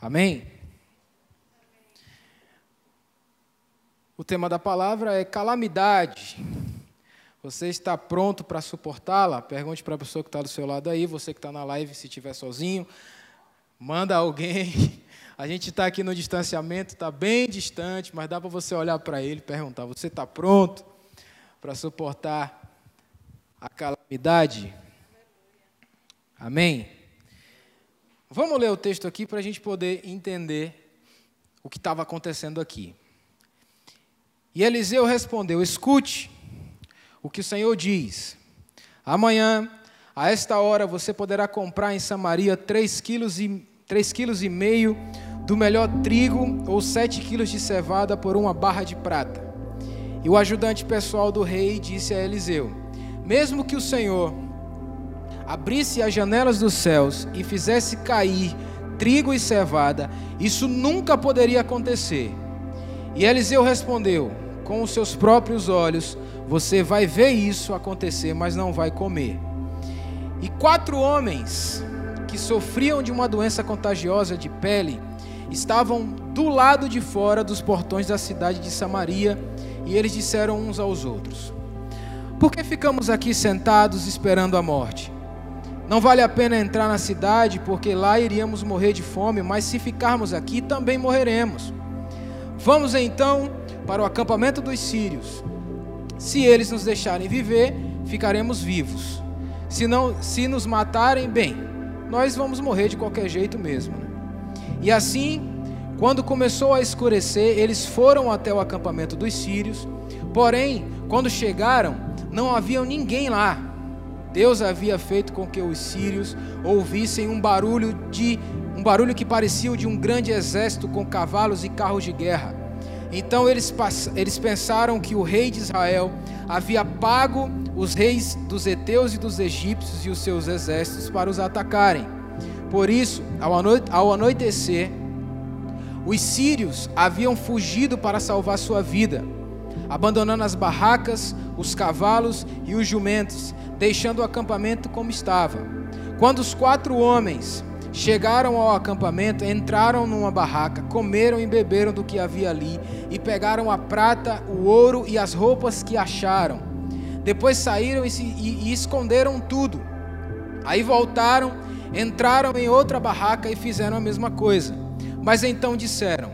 Amém? O tema da palavra é calamidade. Você está pronto para suportá-la? Pergunte para a pessoa que está do seu lado aí, você que está na live, se estiver sozinho, manda alguém. A gente está aqui no distanciamento, está bem distante, mas dá para você olhar para ele e perguntar: você está pronto para suportar a calamidade? Amém? Vamos ler o texto aqui para a gente poder entender o que estava acontecendo aqui. E Eliseu respondeu: Escute o que o Senhor diz. Amanhã, a esta hora, você poderá comprar em Samaria três quilos e, três quilos e meio do melhor trigo ou sete quilos de cevada por uma barra de prata. E o ajudante pessoal do rei disse a Eliseu: Mesmo que o Senhor abrisse as janelas dos céus e fizesse cair trigo e cevada, isso nunca poderia acontecer. E Eliseu respondeu: Com os seus próprios olhos você vai ver isso acontecer, mas não vai comer. E quatro homens que sofriam de uma doença contagiosa de pele estavam do lado de fora dos portões da cidade de Samaria, e eles disseram uns aos outros: Por que ficamos aqui sentados esperando a morte? Não vale a pena entrar na cidade, porque lá iríamos morrer de fome, mas se ficarmos aqui também morreremos. Vamos então para o acampamento dos sírios. Se eles nos deixarem viver, ficaremos vivos. Se não, se nos matarem, bem, nós vamos morrer de qualquer jeito mesmo. Né? E assim, quando começou a escurecer, eles foram até o acampamento dos sírios. Porém, quando chegaram, não havia ninguém lá Deus havia feito com que os sírios ouvissem um barulho de um barulho que parecia o de um grande exército com cavalos e carros de guerra. Então eles, eles pensaram que o rei de Israel havia pago os reis dos heteus e dos egípcios e os seus exércitos para os atacarem. Por isso, ao anoitecer, os sírios haviam fugido para salvar sua vida, abandonando as barracas, os cavalos e os jumentos, deixando o acampamento como estava. Quando os quatro homens chegaram ao acampamento, entraram numa barraca, comeram e beberam do que havia ali, e pegaram a prata, o ouro e as roupas que acharam. Depois saíram e, se, e, e esconderam tudo. Aí voltaram, entraram em outra barraca e fizeram a mesma coisa. Mas então disseram: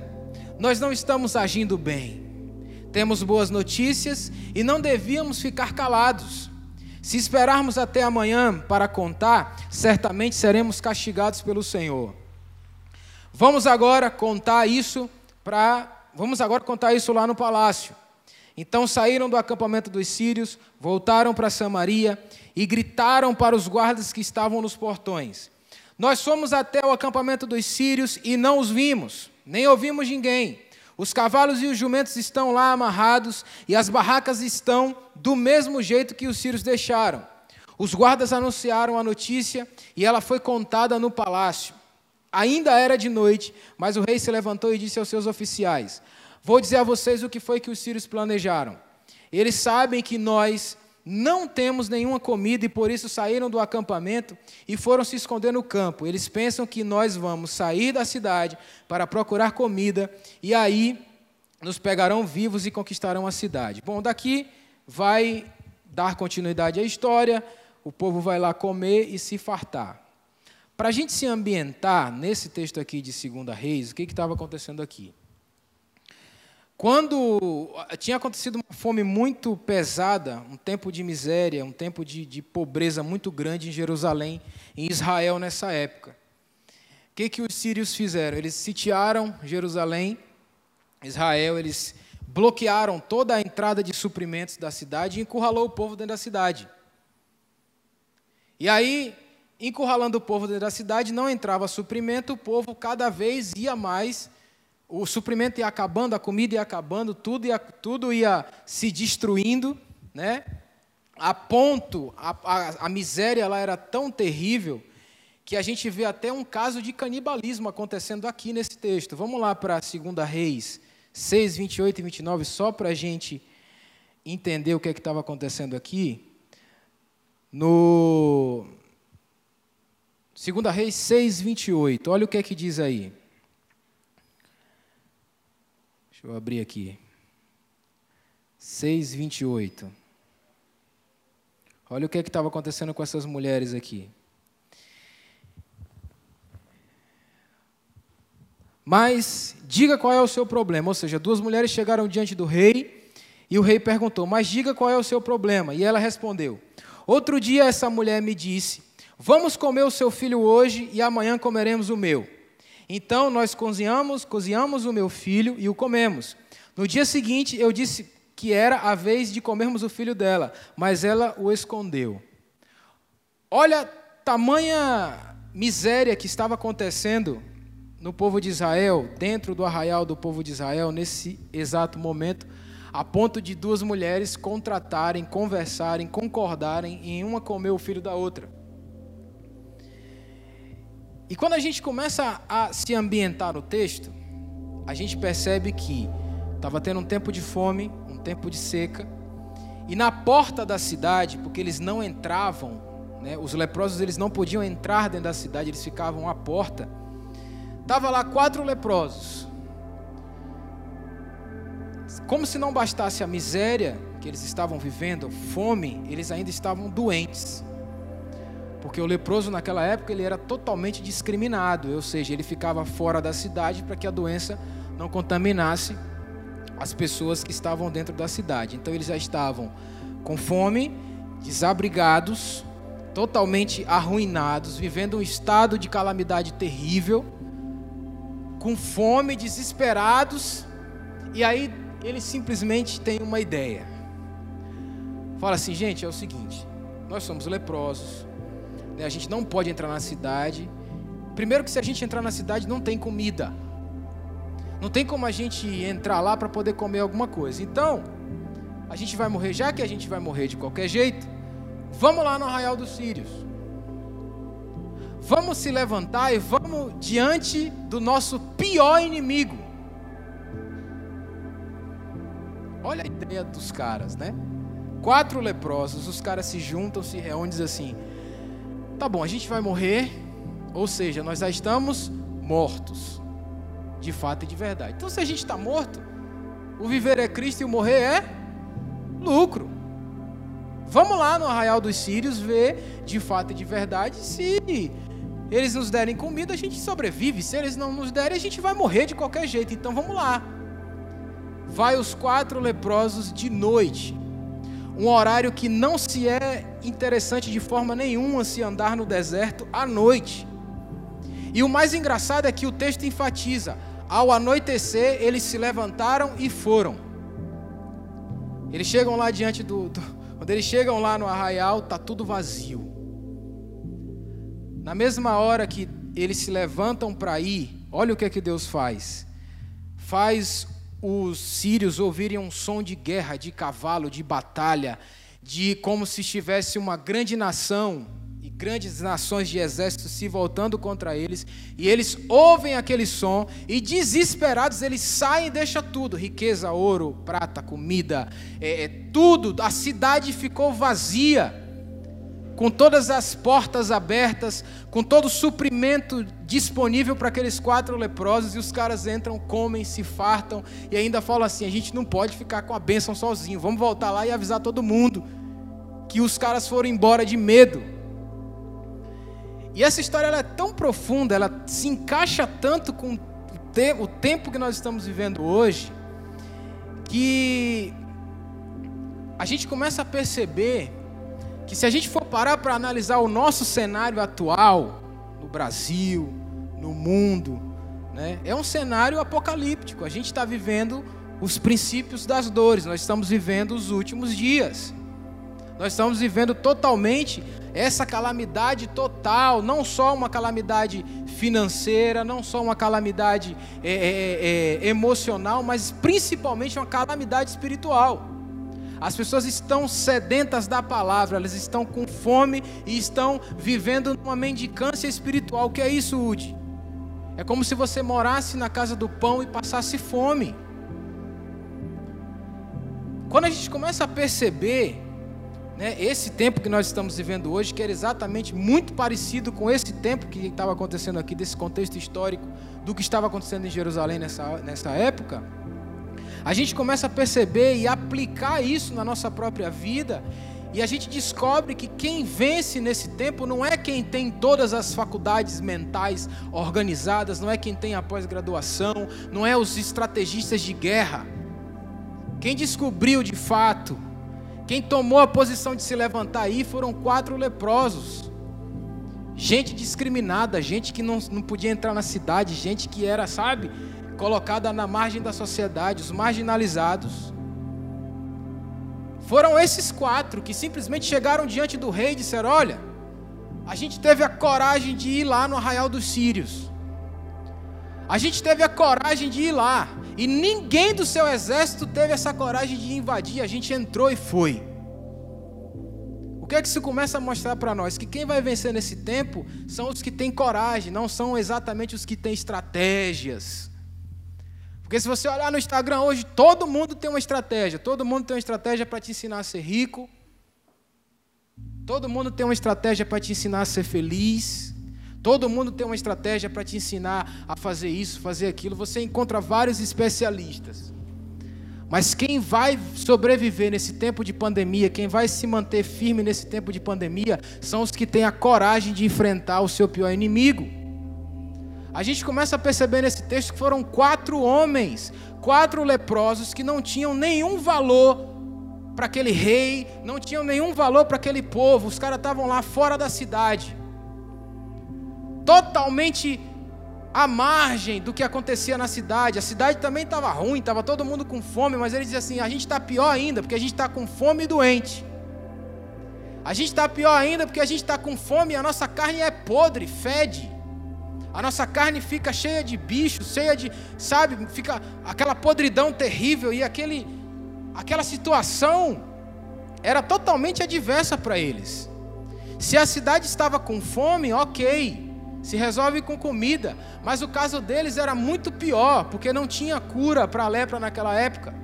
Nós não estamos agindo bem. Temos boas notícias e não devíamos ficar calados. Se esperarmos até amanhã para contar, certamente seremos castigados pelo Senhor. Vamos agora contar isso para vamos agora contar isso lá no palácio. Então saíram do acampamento dos sírios, voltaram para Samaria e gritaram para os guardas que estavam nos portões: Nós fomos até o acampamento dos sírios e não os vimos, nem ouvimos ninguém. Os cavalos e os jumentos estão lá amarrados e as barracas estão do mesmo jeito que os sírios deixaram. Os guardas anunciaram a notícia e ela foi contada no palácio. Ainda era de noite, mas o rei se levantou e disse aos seus oficiais: Vou dizer a vocês o que foi que os sírios planejaram. Eles sabem que nós não temos nenhuma comida e por isso saíram do acampamento e foram se esconder no campo. Eles pensam que nós vamos sair da cidade para procurar comida e aí nos pegarão vivos e conquistarão a cidade. Bom, daqui vai dar continuidade à história, o povo vai lá comer e se fartar. Para a gente se ambientar nesse texto aqui de Segunda Reis, o que estava acontecendo aqui? Quando tinha acontecido uma fome muito pesada, um tempo de miséria, um tempo de, de pobreza muito grande em Jerusalém, em Israel nessa época. O que, que os sírios fizeram? Eles sitiaram Jerusalém, Israel, eles bloquearam toda a entrada de suprimentos da cidade e encurralou o povo dentro da cidade. E aí, encurralando o povo dentro da cidade, não entrava suprimento, o povo cada vez ia mais o suprimento ia acabando, a comida ia acabando, tudo ia, tudo ia se destruindo, né? A ponto, a, a, a miséria lá era tão terrível que a gente vê até um caso de canibalismo acontecendo aqui nesse texto. Vamos lá para 2 Reis 6, 28 e 29, só para a gente entender o que é estava acontecendo aqui. No 2 Reis 6, 28, olha o que é que diz aí. Deixa eu abrir aqui. 6, 28. Olha o que é estava acontecendo com essas mulheres aqui. Mas diga qual é o seu problema. Ou seja, duas mulheres chegaram diante do rei e o rei perguntou: Mas diga qual é o seu problema. E ela respondeu: Outro dia essa mulher me disse: Vamos comer o seu filho hoje e amanhã comeremos o meu. Então nós cozinhamos, cozinhamos o meu filho e o comemos. No dia seguinte eu disse que era a vez de comermos o filho dela, mas ela o escondeu. Olha tamanha miséria que estava acontecendo no povo de Israel, dentro do arraial do povo de Israel, nesse exato momento, a ponto de duas mulheres contratarem, conversarem, concordarem em uma comer o filho da outra. E quando a gente começa a se ambientar no texto, a gente percebe que estava tendo um tempo de fome, um tempo de seca, e na porta da cidade, porque eles não entravam, né, os leprosos eles não podiam entrar dentro da cidade, eles ficavam à porta. Tava lá quatro leprosos. Como se não bastasse a miséria que eles estavam vivendo, fome, eles ainda estavam doentes. Porque o leproso naquela época ele era totalmente discriminado, ou seja, ele ficava fora da cidade para que a doença não contaminasse as pessoas que estavam dentro da cidade. Então eles já estavam com fome, desabrigados, totalmente arruinados, vivendo um estado de calamidade terrível com fome, desesperados, e aí ele simplesmente tem uma ideia. Fala assim, gente, é o seguinte: nós somos leprosos, a gente não pode entrar na cidade. Primeiro, que se a gente entrar na cidade, não tem comida, não tem como a gente entrar lá para poder comer alguma coisa. Então, a gente vai morrer, já que a gente vai morrer de qualquer jeito, vamos lá no arraial dos Sírios. Vamos se levantar e vamos diante do nosso pior inimigo. Olha a ideia dos caras, né? Quatro leprosos, os caras se juntam, se reúnem e dizem assim: tá bom, a gente vai morrer, ou seja, nós já estamos mortos, de fato e de verdade. Então, se a gente está morto, o viver é Cristo e o morrer é lucro. Vamos lá no arraial dos Sírios ver de fato e de verdade se eles nos derem comida, a gente sobrevive. Se eles não nos derem, a gente vai morrer de qualquer jeito. Então vamos lá. Vai os quatro leprosos de noite. Um horário que não se é interessante de forma nenhuma se andar no deserto à noite. E o mais engraçado é que o texto enfatiza: ao anoitecer, eles se levantaram e foram. Eles chegam lá diante do. do quando eles chegam lá no arraial, está tudo vazio. Na mesma hora que eles se levantam para ir, olha o que é que Deus faz. Faz os sírios ouvirem um som de guerra, de cavalo, de batalha, de como se estivesse uma grande nação e grandes nações de exército se voltando contra eles, e eles ouvem aquele som e desesperados eles saem e deixam tudo, riqueza, ouro, prata, comida, é, é, tudo, a cidade ficou vazia com todas as portas abertas, com todo o suprimento disponível para aqueles quatro leprosos, e os caras entram, comem, se fartam, e ainda falam assim: a gente não pode ficar com a bênção sozinho, vamos voltar lá e avisar todo mundo que os caras foram embora de medo. E essa história é tão profunda, ela se encaixa tanto com o tempo que nós estamos vivendo hoje, que a gente começa a perceber que se a gente for parar para analisar o nosso cenário atual, no Brasil, no mundo, né, é um cenário apocalíptico. A gente está vivendo os princípios das dores, nós estamos vivendo os últimos dias. Nós estamos vivendo totalmente essa calamidade total, não só uma calamidade financeira, não só uma calamidade é, é, é, emocional, mas principalmente uma calamidade espiritual. As pessoas estão sedentas da palavra, elas estão com fome e estão vivendo numa mendicância espiritual. O que é isso, Udi? É como se você morasse na casa do pão e passasse fome. Quando a gente começa a perceber né, esse tempo que nós estamos vivendo hoje, que era exatamente muito parecido com esse tempo que estava acontecendo aqui, desse contexto histórico, do que estava acontecendo em Jerusalém nessa, nessa época, a gente começa a perceber e aplicar isso na nossa própria vida. E a gente descobre que quem vence nesse tempo não é quem tem todas as faculdades mentais organizadas, não é quem tem a pós-graduação, não é os estrategistas de guerra. Quem descobriu de fato, quem tomou a posição de se levantar aí foram quatro leprosos. Gente discriminada, gente que não, não podia entrar na cidade, gente que era, sabe, colocada na margem da sociedade, os marginalizados. Foram esses quatro que simplesmente chegaram diante do rei e disseram: Olha, a gente teve a coragem de ir lá no arraial dos Sírios. A gente teve a coragem de ir lá. E ninguém do seu exército teve essa coragem de invadir. A gente entrou e foi. O que é que isso começa a mostrar para nós? Que quem vai vencer nesse tempo são os que têm coragem, não são exatamente os que têm estratégias. Porque se você olhar no Instagram hoje, todo mundo tem uma estratégia. Todo mundo tem uma estratégia para te ensinar a ser rico. Todo mundo tem uma estratégia para te ensinar a ser feliz. Todo mundo tem uma estratégia para te ensinar a fazer isso, fazer aquilo. Você encontra vários especialistas. Mas quem vai sobreviver nesse tempo de pandemia, quem vai se manter firme nesse tempo de pandemia, são os que têm a coragem de enfrentar o seu pior inimigo a gente começa a perceber nesse texto que foram quatro homens, quatro leprosos que não tinham nenhum valor para aquele rei, não tinham nenhum valor para aquele povo. Os caras estavam lá fora da cidade, totalmente à margem do que acontecia na cidade. A cidade também estava ruim, estava todo mundo com fome, mas ele dizia assim: a gente está pior ainda, porque a gente está com fome e doente. A gente está pior ainda porque a gente está com fome e a nossa carne é podre, fede. A nossa carne fica cheia de bichos, cheia de, sabe, fica aquela podridão terrível e aquele, aquela situação era totalmente adversa para eles. Se a cidade estava com fome, ok, se resolve com comida, mas o caso deles era muito pior, porque não tinha cura para a lepra naquela época.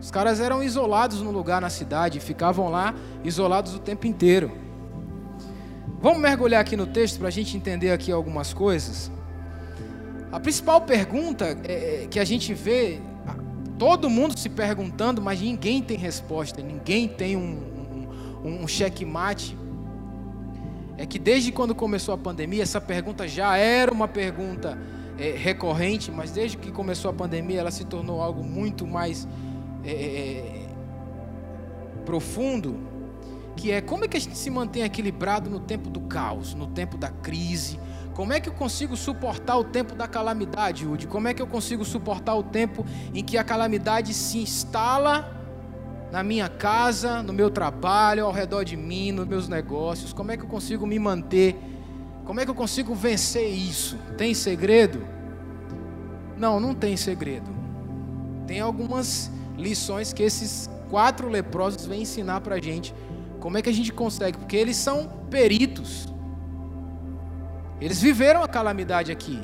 Os caras eram isolados no lugar na cidade, ficavam lá isolados o tempo inteiro. Vamos mergulhar aqui no texto para a gente entender aqui algumas coisas. A principal pergunta é, é, que a gente vê, todo mundo se perguntando, mas ninguém tem resposta, ninguém tem um, um, um checkmate. É que desde quando começou a pandemia, essa pergunta já era uma pergunta é, recorrente, mas desde que começou a pandemia, ela se tornou algo muito mais é, é profundo que é como é que a gente se mantém equilibrado no tempo do caos, no tempo da crise? Como é que eu consigo suportar o tempo da calamidade, Udi? Como é que eu consigo suportar o tempo em que a calamidade se instala na minha casa, no meu trabalho, ao redor de mim, nos meus negócios? Como é que eu consigo me manter? Como é que eu consigo vencer isso? Tem segredo? Não, não tem segredo. Tem algumas lições que esses quatro leprosos vêm ensinar para a gente como é que a gente consegue? Porque eles são peritos. Eles viveram a calamidade aqui.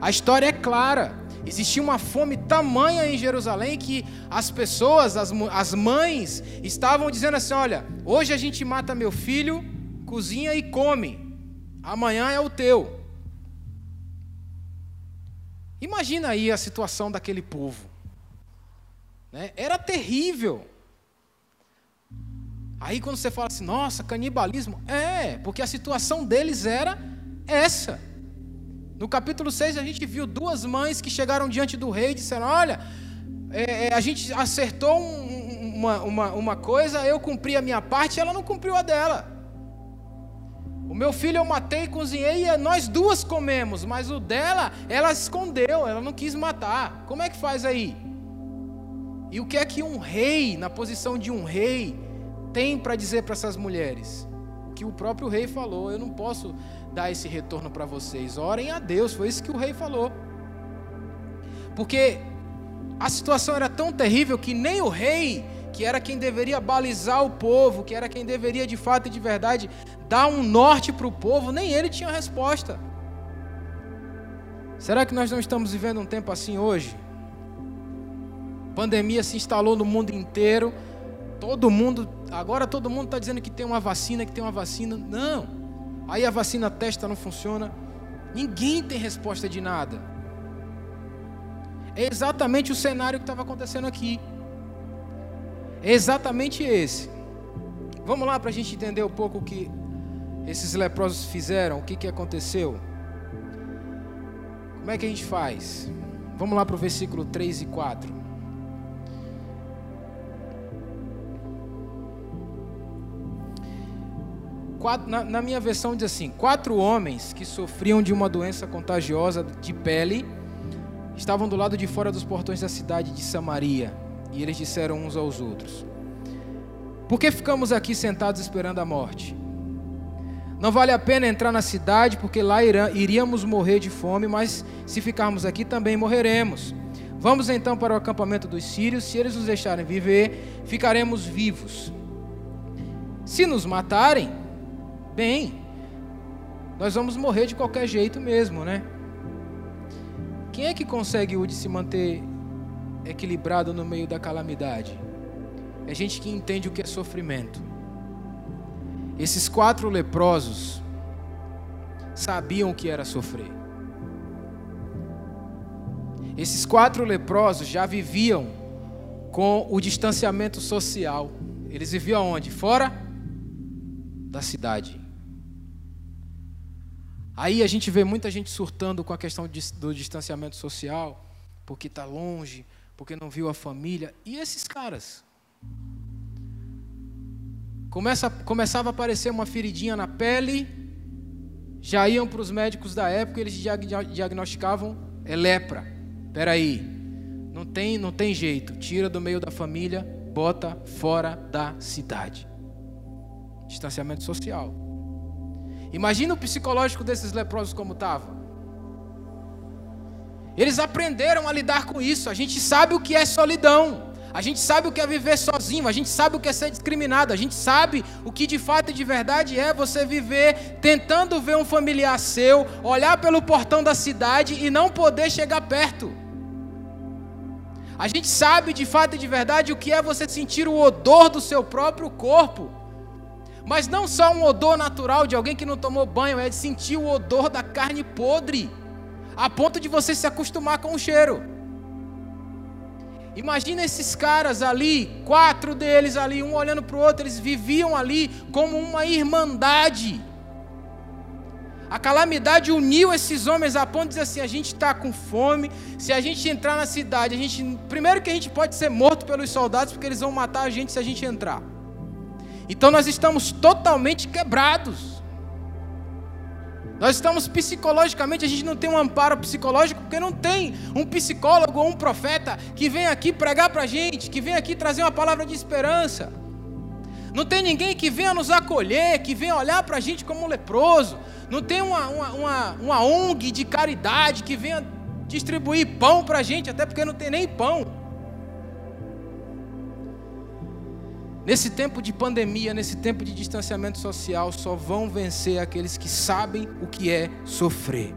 A história é clara. Existia uma fome tamanha em Jerusalém que as pessoas, as, as mães, estavam dizendo assim: olha, hoje a gente mata meu filho, cozinha e come. Amanhã é o teu. Imagina aí a situação daquele povo. Né? Era terrível. Aí quando você fala assim, nossa, canibalismo, é, porque a situação deles era essa. No capítulo 6 a gente viu duas mães que chegaram diante do rei e disseram: Olha, é, é, a gente acertou um, uma, uma, uma coisa, eu cumpri a minha parte ela não cumpriu a dela. O meu filho eu matei, cozinhei e nós duas comemos, mas o dela, ela escondeu, ela não quis matar. Como é que faz aí? E o que é que um rei, na posição de um rei, tem para dizer para essas mulheres? Que o próprio rei falou: Eu não posso dar esse retorno para vocês. Orem a Deus. Foi isso que o rei falou. Porque a situação era tão terrível que nem o rei, que era quem deveria balizar o povo, que era quem deveria de fato e de verdade dar um norte para o povo, nem ele tinha resposta. Será que nós não estamos vivendo um tempo assim hoje? pandemia se instalou no mundo inteiro Todo mundo, agora todo mundo está dizendo que tem uma vacina, que tem uma vacina. Não. Aí a vacina testa não funciona. Ninguém tem resposta de nada. É exatamente o cenário que estava acontecendo aqui. É exatamente esse. Vamos lá para a gente entender um pouco o que esses leprosos fizeram, o que, que aconteceu. Como é que a gente faz? Vamos lá para o versículo 3 e 4. Quatro, na, na, minha versão diz assim: quatro homens que sofriam de uma doença contagiosa de pele estavam do lado de fora dos portões da cidade de Samaria. E eles disseram uns aos outros: Por que ficamos aqui sentados esperando a morte? Não vale a pena entrar na cidade, porque lá iríamos morrer de fome, mas se ficarmos aqui também morreremos. Vamos então para o acampamento dos sírios, se eles nos deixarem viver, ficaremos vivos. Se nos matarem, Bem, nós vamos morrer de qualquer jeito mesmo, né? Quem é que consegue hoje se manter equilibrado no meio da calamidade? É gente que entende o que é sofrimento. Esses quatro leprosos sabiam o que era sofrer. Esses quatro leprosos já viviam com o distanciamento social. Eles viviam onde? Fora da cidade. Aí a gente vê muita gente surtando com a questão do distanciamento social, porque está longe, porque não viu a família. E esses caras? Começa, começava a aparecer uma feridinha na pele, já iam para os médicos da época e eles diagnosticavam é lepra. Peraí, não tem, não tem jeito, tira do meio da família, bota fora da cidade. Distanciamento social. Imagina o psicológico desses leprosos como estava. Eles aprenderam a lidar com isso. A gente sabe o que é solidão. A gente sabe o que é viver sozinho. A gente sabe o que é ser discriminado. A gente sabe o que de fato e de verdade é você viver tentando ver um familiar seu, olhar pelo portão da cidade e não poder chegar perto. A gente sabe de fato e de verdade o que é você sentir o odor do seu próprio corpo. Mas não só um odor natural de alguém que não tomou banho, é de sentir o odor da carne podre, a ponto de você se acostumar com o cheiro. Imagina esses caras ali, quatro deles ali, um olhando para o outro, eles viviam ali como uma irmandade. A calamidade uniu esses homens a ponto de dizer assim: a gente está com fome. Se a gente entrar na cidade, a gente primeiro que a gente pode ser morto pelos soldados, porque eles vão matar a gente se a gente entrar. Então nós estamos totalmente quebrados. Nós estamos psicologicamente, a gente não tem um amparo psicológico, porque não tem um psicólogo ou um profeta que vem aqui pregar para a gente, que vem aqui trazer uma palavra de esperança. Não tem ninguém que venha nos acolher, que venha olhar para a gente como um leproso. Não tem uma, uma, uma, uma ONG de caridade que venha distribuir pão para a gente, até porque não tem nem pão. Nesse tempo de pandemia, nesse tempo de distanciamento social, só vão vencer aqueles que sabem o que é sofrer.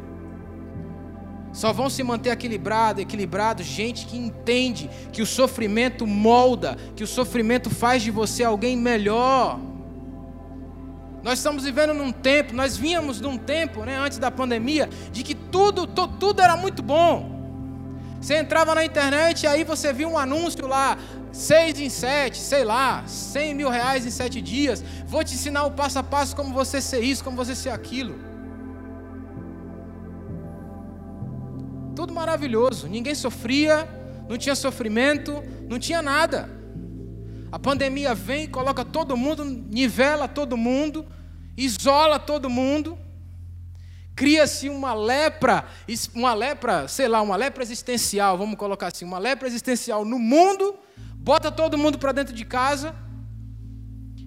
Só vão se manter equilibrado, equilibrado, gente que entende que o sofrimento molda, que o sofrimento faz de você alguém melhor. Nós estamos vivendo num tempo, nós vínhamos num tempo, né, antes da pandemia, de que tudo, to, tudo era muito bom. Você entrava na internet e aí você viu um anúncio lá, seis em sete, sei lá, cem mil reais em sete dias. Vou te ensinar o passo a passo como você ser isso, como você ser aquilo. Tudo maravilhoso, ninguém sofria, não tinha sofrimento, não tinha nada. A pandemia vem, coloca todo mundo, nivela todo mundo, isola todo mundo. Cria-se uma lepra, uma lepra, sei lá, uma lepra existencial, vamos colocar assim, uma lepra existencial no mundo bota todo mundo para dentro de casa,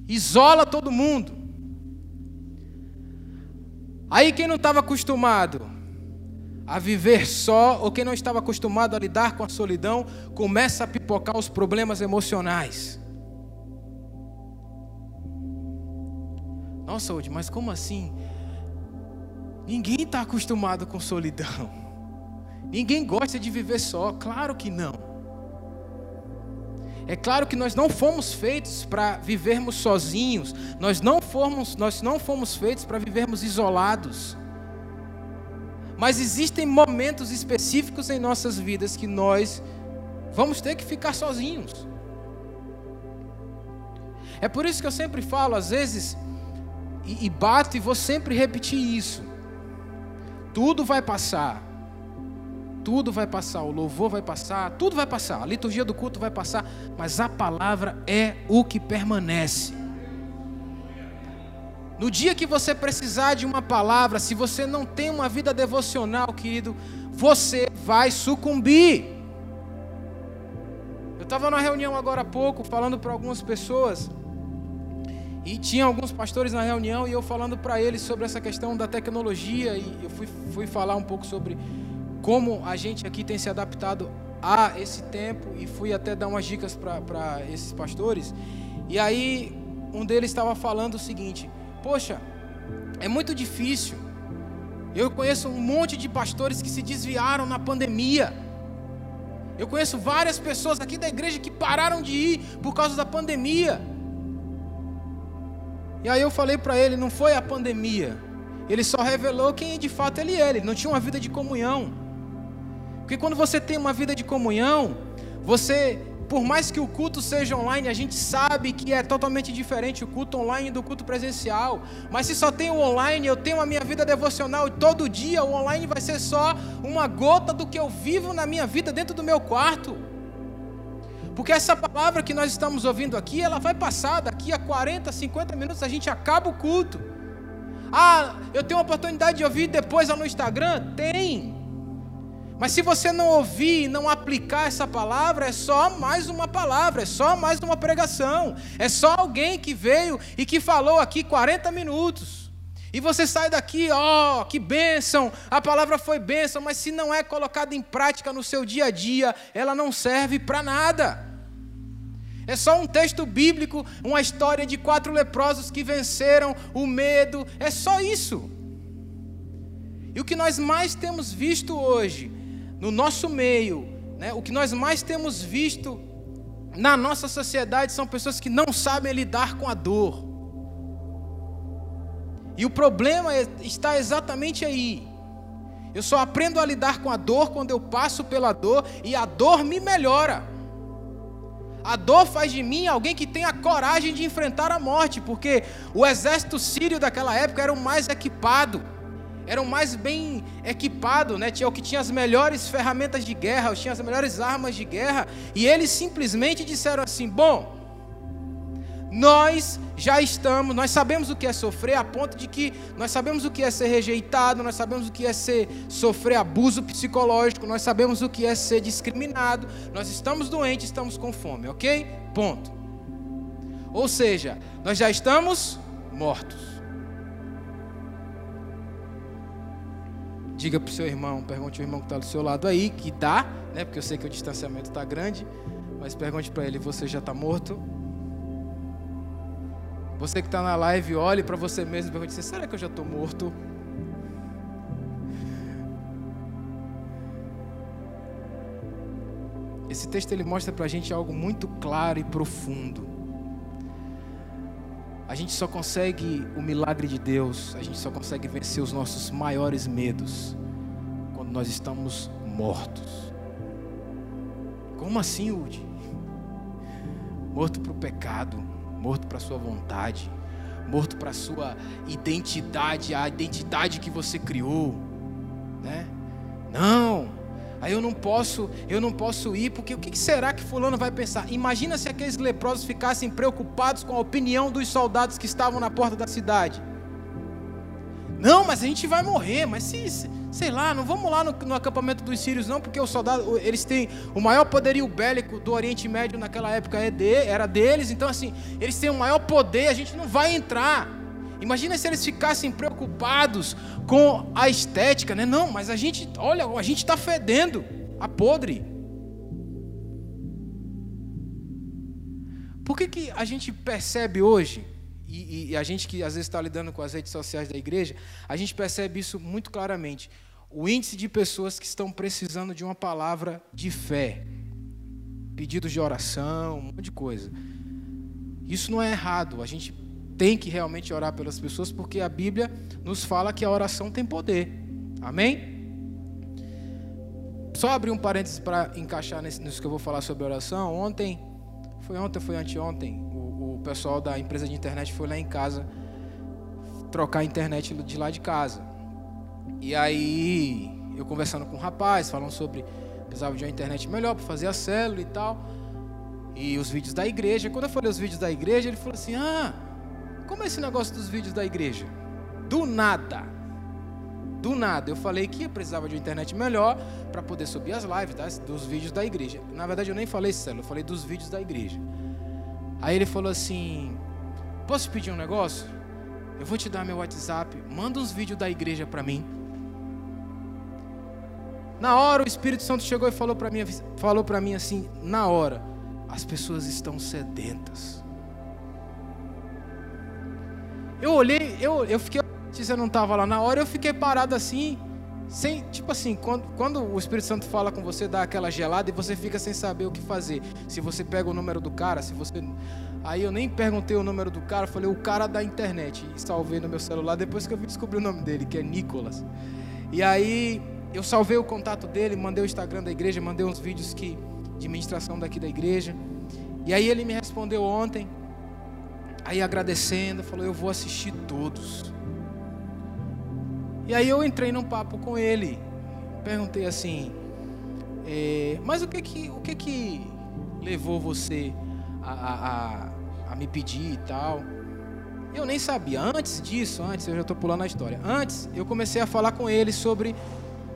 isola todo mundo. Aí quem não estava acostumado a viver só, ou quem não estava acostumado a lidar com a solidão, começa a pipocar os problemas emocionais. Nossa, hoje, mas como assim? Ninguém está acostumado com solidão. Ninguém gosta de viver só, claro que não. É claro que nós não fomos feitos para vivermos sozinhos, nós não fomos, nós não fomos feitos para vivermos isolados. Mas existem momentos específicos em nossas vidas que nós vamos ter que ficar sozinhos. É por isso que eu sempre falo, às vezes, e, e bato e vou sempre repetir isso. Tudo vai passar. Tudo vai passar, o louvor vai passar, tudo vai passar, a liturgia do culto vai passar, mas a palavra é o que permanece. No dia que você precisar de uma palavra, se você não tem uma vida devocional, querido, você vai sucumbir. Eu estava numa reunião agora há pouco, falando para algumas pessoas, e tinha alguns pastores na reunião, e eu falando para eles sobre essa questão da tecnologia, e eu fui, fui falar um pouco sobre como a gente aqui tem se adaptado a esse tempo, e fui até dar umas dicas para esses pastores. E aí, um deles estava falando o seguinte Poxa, é muito difícil. Eu conheço um monte de pastores que se desviaram na pandemia. Eu conheço várias pessoas aqui da igreja que pararam de ir por causa da pandemia. E aí eu falei para ele, não foi a pandemia. Ele só revelou quem de fato ele é. Ele não tinha uma vida de comunhão. Porque quando você tem uma vida de comunhão, você por mais que o culto seja online, a gente sabe que é totalmente diferente o culto online do culto presencial. Mas se só tem o online, eu tenho a minha vida devocional e todo dia o online vai ser só uma gota do que eu vivo na minha vida dentro do meu quarto. Porque essa palavra que nós estamos ouvindo aqui, ela vai passar daqui a 40, 50 minutos a gente acaba o culto. Ah, eu tenho a oportunidade de ouvir depois lá no Instagram? Tem. Mas se você não ouvir e não aplicar essa palavra, é só mais uma palavra, é só mais uma pregação, é só alguém que veio e que falou aqui 40 minutos. E você sai daqui, ó, oh, que bênção, a palavra foi bênção, mas se não é colocada em prática no seu dia a dia, ela não serve para nada. É só um texto bíblico, uma história de quatro leprosos que venceram o medo, é só isso. E o que nós mais temos visto hoje no nosso meio, né, o que nós mais temos visto na nossa sociedade são pessoas que não sabem lidar com a dor. E o problema é, está exatamente aí. Eu só aprendo a lidar com a dor quando eu passo pela dor e a dor me melhora. A dor faz de mim alguém que tem a coragem de enfrentar a morte, porque o exército sírio daquela época era o mais equipado eram mais bem equipados, né? Tinha o que tinha as melhores ferramentas de guerra, tinha as melhores armas de guerra, e eles simplesmente disseram assim: "Bom, nós já estamos, nós sabemos o que é sofrer, a ponto de que nós sabemos o que é ser rejeitado, nós sabemos o que é ser sofrer abuso psicológico, nós sabemos o que é ser discriminado, nós estamos doentes, estamos com fome, ok? Ponto. Ou seja, nós já estamos mortos. Diga para o seu irmão, pergunte ao irmão que está do seu lado aí, que dá, né? Porque eu sei que o distanciamento está grande, mas pergunte para ele: você já está morto? Você que está na live, olhe para você mesmo e pergunte: será que eu já estou morto? Esse texto ele mostra para a gente algo muito claro e profundo. A gente só consegue o milagre de Deus, a gente só consegue vencer os nossos maiores medos quando nós estamos mortos. Como assim, Udi? Morto para o pecado, morto para a sua vontade, morto para a sua identidade, a identidade que você criou, né? Aí eu não posso, eu não posso ir, porque o que será que fulano vai pensar? Imagina se aqueles leprosos ficassem preocupados com a opinião dos soldados que estavam na porta da cidade. Não, mas a gente vai morrer, mas se, sei lá, não vamos lá no, no acampamento dos sírios não, porque os soldados, eles têm o maior poderio bélico do Oriente Médio naquela época é de, era deles, então assim, eles têm o maior poder, a gente não vai entrar. Imagina se eles ficassem preocupados com a estética, né? Não, mas a gente, olha, a gente está fedendo a podre. Por que, que a gente percebe hoje, e, e a gente que às vezes está lidando com as redes sociais da igreja, a gente percebe isso muito claramente. O índice de pessoas que estão precisando de uma palavra de fé, pedidos de oração, um monte de coisa. Isso não é errado. A gente tem que realmente orar pelas pessoas, porque a Bíblia nos fala que a oração tem poder. Amém? só abrir um parênteses para encaixar nisso que eu vou falar sobre oração. Ontem, foi ontem, foi anteontem, o, o pessoal da empresa de internet foi lá em casa trocar a internet de lá de casa. E aí, eu conversando com o um rapaz, falando sobre precisava de uma internet melhor para fazer a célula e tal. E os vídeos da igreja. Quando eu falei os vídeos da igreja, ele falou assim: Ah, como é esse negócio dos vídeos da igreja? Do nada. Do nada. Eu falei que eu precisava de uma internet melhor para poder subir as lives das, dos vídeos da igreja. Na verdade, eu nem falei célula, eu falei dos vídeos da igreja. Aí ele falou assim: Posso pedir um negócio? Eu vou te dar meu WhatsApp, manda uns vídeos da igreja para mim. Na hora o Espírito Santo chegou e falou para mim, falou para mim assim, na hora, as pessoas estão sedentas. Eu olhei, eu, eu fiquei, eu não estava lá na hora, eu fiquei parado assim, sem, tipo assim, quando, quando o Espírito Santo fala com você, dá aquela gelada e você fica sem saber o que fazer. Se você pega o número do cara, se você. Aí eu nem perguntei o número do cara, falei o cara da internet. E salvei no meu celular depois que eu descobri o nome dele, que é Nicolas. E aí eu salvei o contato dele, mandei o Instagram da igreja, mandei uns vídeos que, de ministração daqui da igreja. E aí ele me respondeu ontem, aí agradecendo, falou: Eu vou assistir todos. E aí eu entrei num papo com ele, perguntei assim: é, Mas o que que, o que que levou você a, a, a me pedir e tal? Eu nem sabia. Antes disso, antes, eu já estou pulando a história. Antes, eu comecei a falar com ele sobre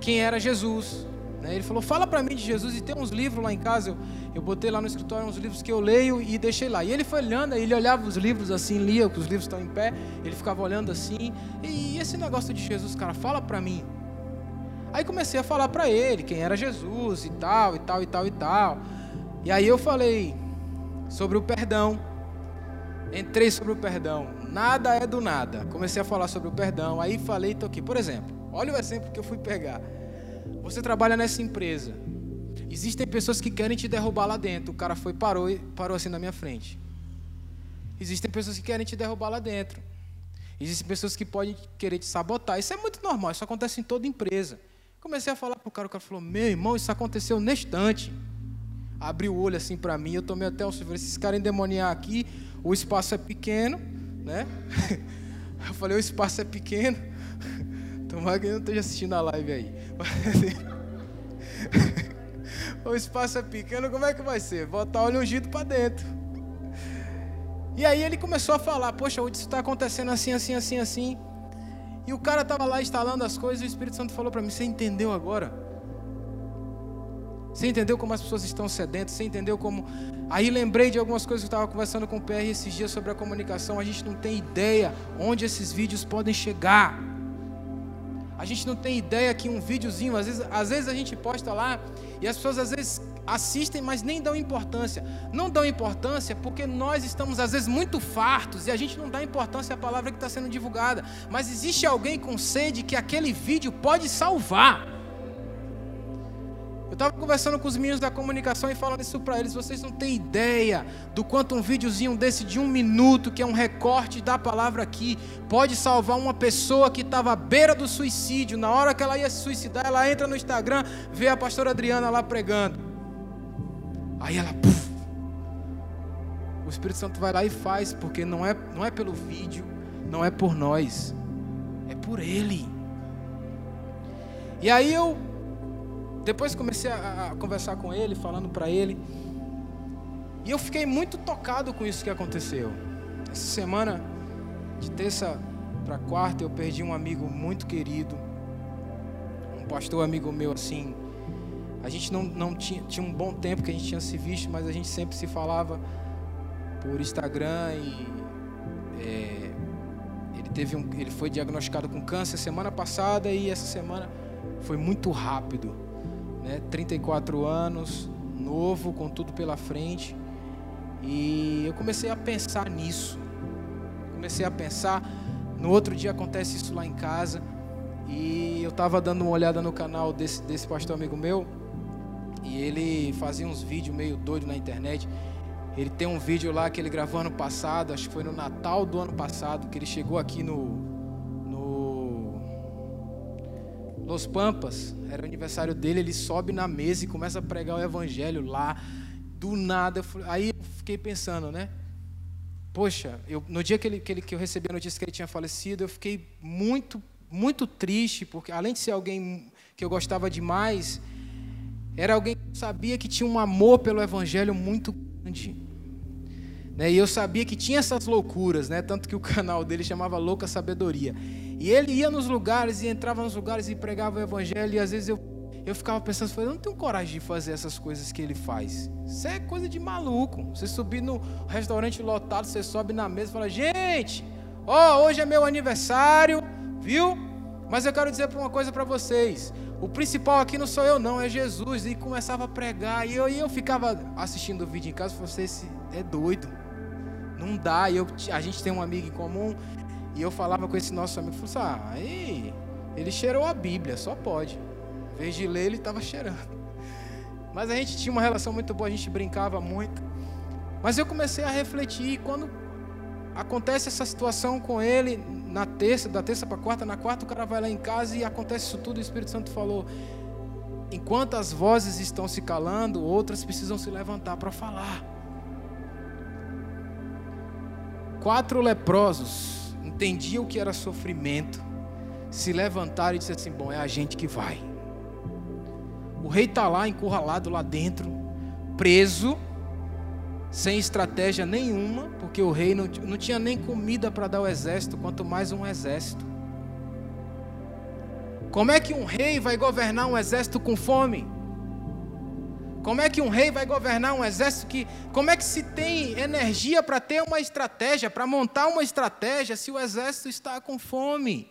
quem era Jesus. Né? Ele falou: Fala para mim de Jesus. E tem uns livros lá em casa. Eu, eu botei lá no escritório uns livros que eu leio e deixei lá. E ele foi olhando, ele olhava os livros assim, lia, que os livros estão em pé. Ele ficava olhando assim. E esse negócio de Jesus, cara, fala para mim. Aí comecei a falar para ele quem era Jesus e tal, e tal, e tal, e tal. E aí eu falei sobre o perdão. Entrei sobre o perdão. Nada é do nada. Comecei a falar sobre o perdão. Aí falei, tô aqui. Por exemplo, olha o exemplo que eu fui pegar. Você trabalha nessa empresa. Existem pessoas que querem te derrubar lá dentro. O cara foi parou e parou assim na minha frente. Existem pessoas que querem te derrubar lá dentro. Existem pessoas que podem querer te sabotar. Isso é muito normal, isso acontece em toda empresa. Comecei a falar para o cara, o cara falou: Meu irmão, isso aconteceu neste instante. Abriu o olho assim para mim, eu tomei até um susto. Esses caras endemoniar aqui, o espaço é pequeno, né? Eu falei: O espaço é pequeno. Tomara que não esteja assistindo a live aí. o espaço é pequeno, como é que vai ser? Botar óleo ungido para dentro. E aí ele começou a falar: Poxa, isso está acontecendo assim, assim, assim, assim. E o cara estava lá instalando as coisas e o Espírito Santo falou para mim: Você entendeu agora? Você entendeu como as pessoas estão sedentas? Você entendeu como. Aí lembrei de algumas coisas que eu estava conversando com o PR esses dias sobre a comunicação. A gente não tem ideia onde esses vídeos podem chegar. A gente não tem ideia que um videozinho, às vezes, às vezes a gente posta lá e as pessoas às vezes assistem, mas nem dão importância. Não dão importância porque nós estamos às vezes muito fartos e a gente não dá importância à palavra que está sendo divulgada. Mas existe alguém com sede que aquele vídeo pode salvar. Eu estava conversando com os meninos da comunicação e falando isso para eles. Vocês não têm ideia do quanto um videozinho desse de um minuto, que é um recorte da palavra aqui, pode salvar uma pessoa que estava à beira do suicídio. Na hora que ela ia se suicidar, ela entra no Instagram, vê a pastora Adriana lá pregando. Aí ela, puf, o Espírito Santo vai lá e faz, porque não é, não é pelo vídeo, não é por nós, é por Ele. E aí eu depois comecei a, a conversar com ele, falando para ele. E eu fiquei muito tocado com isso que aconteceu. Essa semana, de terça para quarta, eu perdi um amigo muito querido. Um pastor amigo meu, assim. A gente não, não tinha, tinha um bom tempo que a gente tinha se visto, mas a gente sempre se falava por Instagram e é, ele teve um, ele foi diagnosticado com câncer semana passada e essa semana foi muito rápido né, 34 anos, novo, com tudo pela frente. E eu comecei a pensar nisso. Comecei a pensar. No outro dia acontece isso lá em casa. E eu estava dando uma olhada no canal desse, desse pastor amigo meu. E ele fazia uns vídeos meio doido na internet. Ele tem um vídeo lá que ele gravou ano passado, acho que foi no Natal do ano passado, que ele chegou aqui no, no Los Pampas, era o aniversário dele, ele sobe na mesa e começa a pregar o evangelho lá, do nada. Aí eu fiquei pensando, né? Poxa, eu, no dia que, ele, que, ele, que eu recebi a notícia que ele tinha falecido, eu fiquei muito, muito triste, porque além de ser alguém que eu gostava demais, era alguém que sabia que tinha um amor pelo Evangelho muito grande. Né? E eu sabia que tinha essas loucuras, né? tanto que o canal dele chamava Louca Sabedoria. E ele ia nos lugares e entrava nos lugares e pregava o Evangelho, e às vezes eu eu ficava pensando, eu não tenho coragem de fazer essas coisas que ele faz. Isso é coisa de maluco. Você subir no restaurante lotado, você sobe na mesa e fala, gente, ó, hoje é meu aniversário, viu? Mas eu quero dizer uma coisa para vocês. O principal aqui não sou eu, não, é Jesus. E começava a pregar. E eu, e eu ficava assistindo o vídeo em casa e falei, você é doido. Não dá. E eu, a gente tem um amigo em comum. E eu falava com esse nosso amigo, falei assim, ah, ele cheirou a Bíblia, só pode. Em vez de ler, ele estava cheirando. Mas a gente tinha uma relação muito boa, a gente brincava muito. Mas eu comecei a refletir, quando acontece essa situação com ele, na terça, da terça para quarta, na quarta o cara vai lá em casa e acontece isso tudo, o Espírito Santo falou: enquanto as vozes estão se calando, outras precisam se levantar para falar. Quatro leprosos entendiam o que era sofrimento, se levantaram e disseram assim: bom, é a gente que vai. O rei está lá, encurralado lá dentro, preso, sem estratégia nenhuma, porque o rei não, não tinha nem comida para dar ao exército, quanto mais um exército. Como é que um rei vai governar um exército com fome? Como é que um rei vai governar um exército que. Como é que se tem energia para ter uma estratégia, para montar uma estratégia, se o exército está com fome?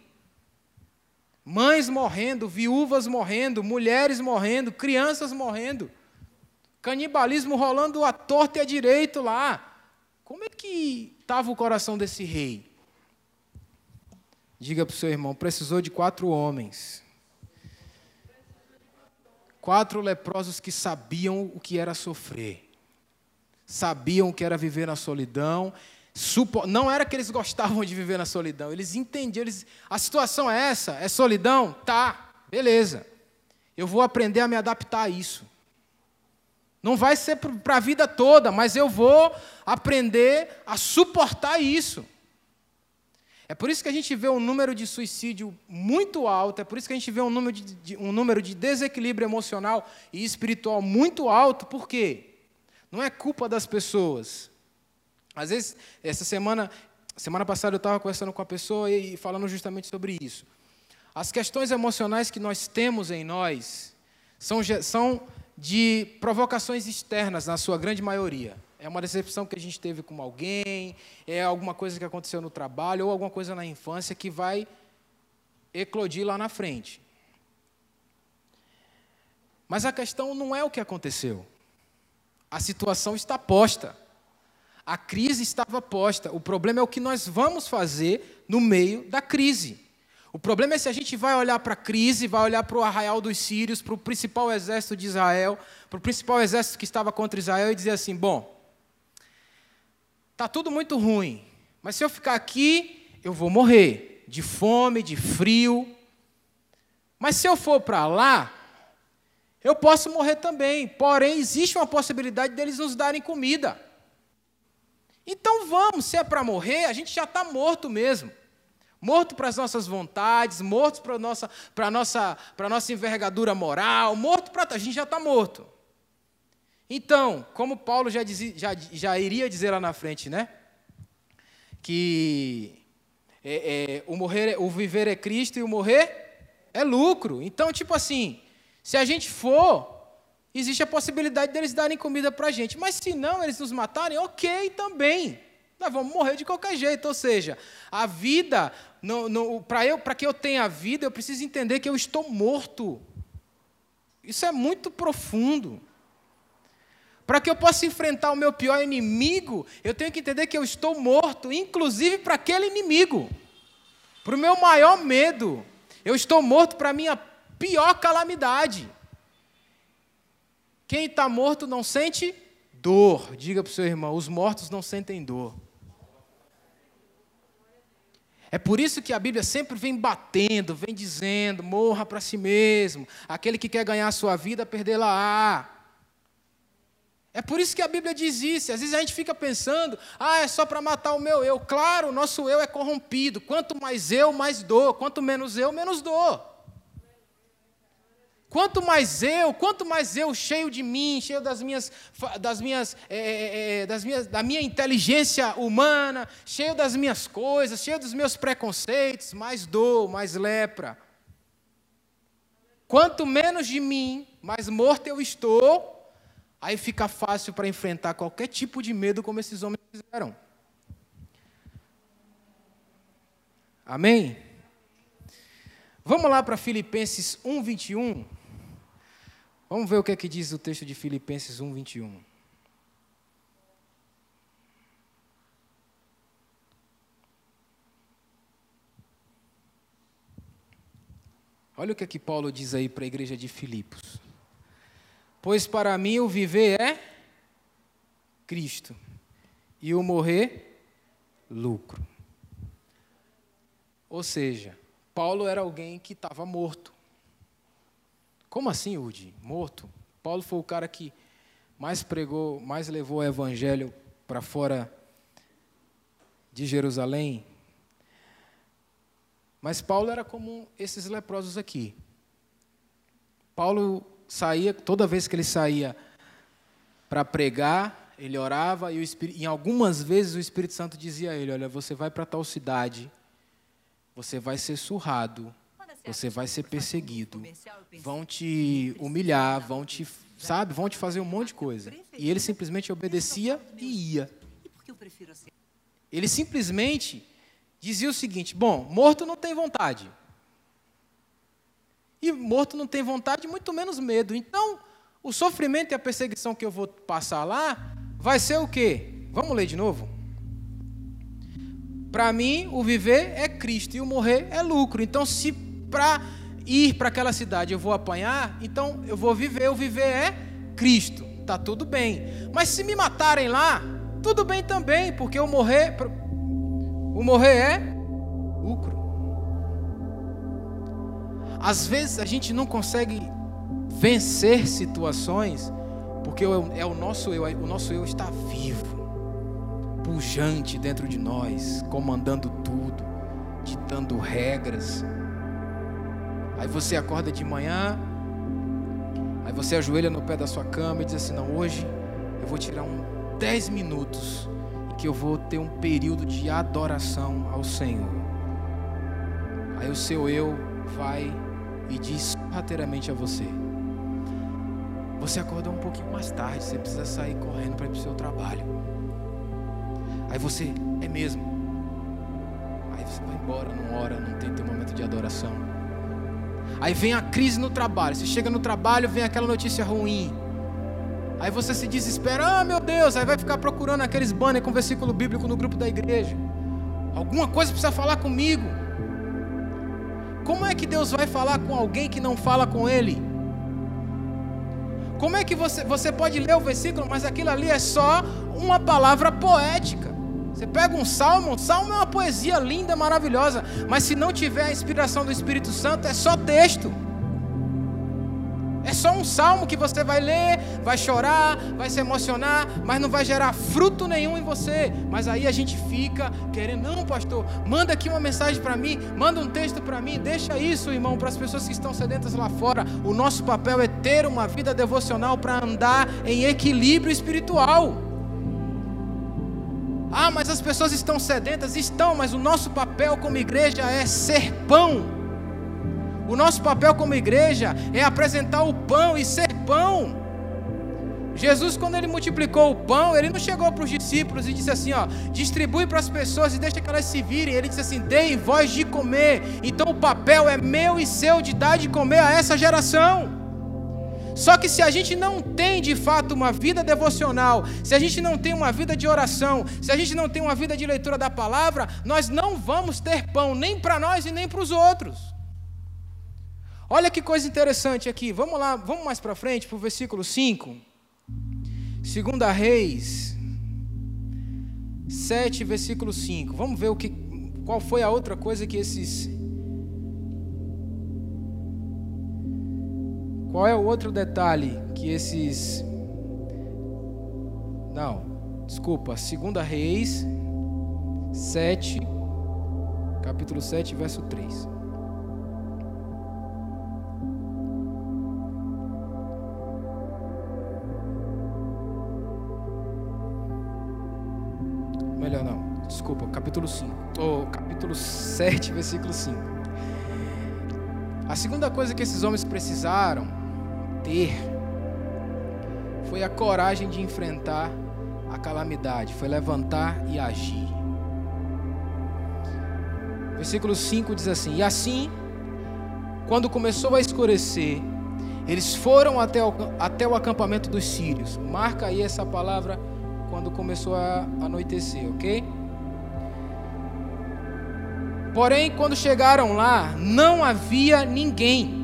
Mães morrendo, viúvas morrendo, mulheres morrendo, crianças morrendo. Canibalismo rolando à torta e à direito lá. Como é que estava o coração desse rei? Diga para o seu irmão: precisou de quatro homens. Quatro leprosos que sabiam o que era sofrer, sabiam o que era viver na solidão não era que eles gostavam de viver na solidão, eles entendiam, eles, a situação é essa, é solidão? Tá, beleza. Eu vou aprender a me adaptar a isso. Não vai ser para a vida toda, mas eu vou aprender a suportar isso. É por isso que a gente vê um número de suicídio muito alto, é por isso que a gente vê um número de, de um número de desequilíbrio emocional e espiritual muito alto, por quê? Não é culpa das pessoas, às vezes, essa semana, semana passada eu estava conversando com a pessoa e falando justamente sobre isso. As questões emocionais que nós temos em nós são, são de provocações externas, na sua grande maioria. É uma decepção que a gente teve com alguém, é alguma coisa que aconteceu no trabalho ou alguma coisa na infância que vai eclodir lá na frente. Mas a questão não é o que aconteceu. A situação está posta. A crise estava posta. O problema é o que nós vamos fazer no meio da crise. O problema é se a gente vai olhar para a crise, vai olhar para o arraial dos sírios, para o principal exército de Israel, para o principal exército que estava contra Israel e dizer assim: bom, está tudo muito ruim, mas se eu ficar aqui, eu vou morrer de fome, de frio. Mas se eu for para lá, eu posso morrer também. Porém, existe uma possibilidade deles nos darem comida. Então vamos, se é para morrer, a gente já está morto mesmo. Morto para as nossas vontades, morto para a nossa, nossa, nossa envergadura moral, morto para. A gente já está morto. Então, como Paulo já, já, já iria dizer lá na frente, né? Que é, é, o, morrer, é, o viver é Cristo e o morrer é lucro. Então, tipo assim, se a gente for existe a possibilidade deles darem comida para a gente. Mas se não, eles nos matarem, ok também. Nós vamos morrer de qualquer jeito. Ou seja, a vida, para que eu tenha vida, eu preciso entender que eu estou morto. Isso é muito profundo. Para que eu possa enfrentar o meu pior inimigo, eu tenho que entender que eu estou morto, inclusive para aquele inimigo. Para o meu maior medo. Eu estou morto para a minha pior calamidade. Quem está morto não sente dor. Diga para o seu irmão: os mortos não sentem dor. É por isso que a Bíblia sempre vem batendo, vem dizendo: morra para si mesmo. Aquele que quer ganhar a sua vida, perdê-la-á. É por isso que a Bíblia diz isso. Às vezes a gente fica pensando, ah, é só para matar o meu eu. Claro, o nosso eu é corrompido. Quanto mais eu, mais dou. Quanto menos eu, menos dou. Quanto mais eu, quanto mais eu cheio de mim, cheio das minhas, das minhas, é, é, das minhas, da minha inteligência humana, cheio das minhas coisas, cheio dos meus preconceitos, mais dor, mais lepra. Quanto menos de mim, mais morto eu estou, aí fica fácil para enfrentar qualquer tipo de medo como esses homens fizeram. Amém? Vamos lá para Filipenses 1, 21. Vamos ver o que é que diz o texto de Filipenses 1, 21. Olha o que é que Paulo diz aí para a igreja de Filipos. Pois para mim o viver é Cristo, e o morrer, lucro. Ou seja, Paulo era alguém que estava morto. Como assim, Udi? Morto? Paulo foi o cara que mais pregou, mais levou o evangelho para fora de Jerusalém. Mas Paulo era como esses leprosos aqui. Paulo saía, toda vez que ele saía para pregar, ele orava e Espírito, algumas vezes o Espírito Santo dizia a ele: Olha, você vai para tal cidade, você vai ser surrado, você vai ser perseguido, vão te humilhar, vão te, sabe, vão te fazer um monte de coisa. E ele simplesmente obedecia e ia. Ele simplesmente dizia o seguinte: bom, morto não tem vontade. E morto não tem vontade, muito menos medo. Então, o sofrimento e a perseguição que eu vou passar lá vai ser o quê? Vamos ler de novo? Para mim, o viver é Cristo e o morrer é lucro. Então, se para ir para aquela cidade eu vou apanhar, então eu vou viver, o viver é Cristo. Tá tudo bem. Mas se me matarem lá, tudo bem também, porque o morrer o morrer é lucro. Às vezes a gente não consegue vencer situações porque é o nosso eu, o nosso eu está vivo, pujante dentro de nós, comandando tudo, ditando regras. Aí você acorda de manhã, aí você ajoelha no pé da sua cama e diz assim: Não, hoje eu vou tirar um 10 minutos e que eu vou ter um período de adoração ao Senhor. Aí o seu eu vai e diz sorrateiramente a você: Você acordou um pouquinho mais tarde, você precisa sair correndo para ir para o seu trabalho. Aí você, é mesmo. Aí você vai embora, não ora, não tem teu momento de adoração. Aí vem a crise no trabalho. Você chega no trabalho, vem aquela notícia ruim. Aí você se desespera, ah meu Deus, aí vai ficar procurando aqueles banners com versículo bíblico no grupo da igreja. Alguma coisa precisa falar comigo. Como é que Deus vai falar com alguém que não fala com Ele? Como é que você, você pode ler o versículo, mas aquilo ali é só uma palavra poética? Você pega um salmo, um salmo é uma poesia linda, maravilhosa, mas se não tiver a inspiração do Espírito Santo, é só texto. Só um salmo que você vai ler, vai chorar, vai se emocionar, mas não vai gerar fruto nenhum em você. Mas aí a gente fica querendo, não, pastor, manda aqui uma mensagem para mim, manda um texto para mim, deixa isso, irmão, para as pessoas que estão sedentas lá fora. O nosso papel é ter uma vida devocional para andar em equilíbrio espiritual. Ah, mas as pessoas estão sedentas? Estão, mas o nosso papel como igreja é ser pão. O nosso papel como igreja é apresentar o pão e ser pão. Jesus, quando ele multiplicou o pão, ele não chegou para os discípulos e disse assim: ó, distribui para as pessoas e deixa que elas se virem. Ele disse assim: deem voz de comer. Então o papel é meu e seu de dar de comer a essa geração. Só que se a gente não tem de fato uma vida devocional, se a gente não tem uma vida de oração, se a gente não tem uma vida de leitura da palavra, nós não vamos ter pão nem para nós e nem para os outros. Olha que coisa interessante aqui. Vamos lá, vamos mais para frente para o versículo 5. Segunda Reis 7, versículo 5. Vamos ver o que qual foi a outra coisa que esses. Qual é o outro detalhe que esses. Não, desculpa, segunda Reis 7, capítulo 7, verso 3. Capítulo 5, ou capítulo 7, versículo 5. A segunda coisa que esses homens precisaram ter foi a coragem de enfrentar a calamidade, foi levantar e agir. Versículo 5 diz assim: E assim, quando começou a escurecer, eles foram até o, até o acampamento dos sírios. Marca aí essa palavra quando começou a anoitecer, ok? Porém, quando chegaram lá, não havia ninguém.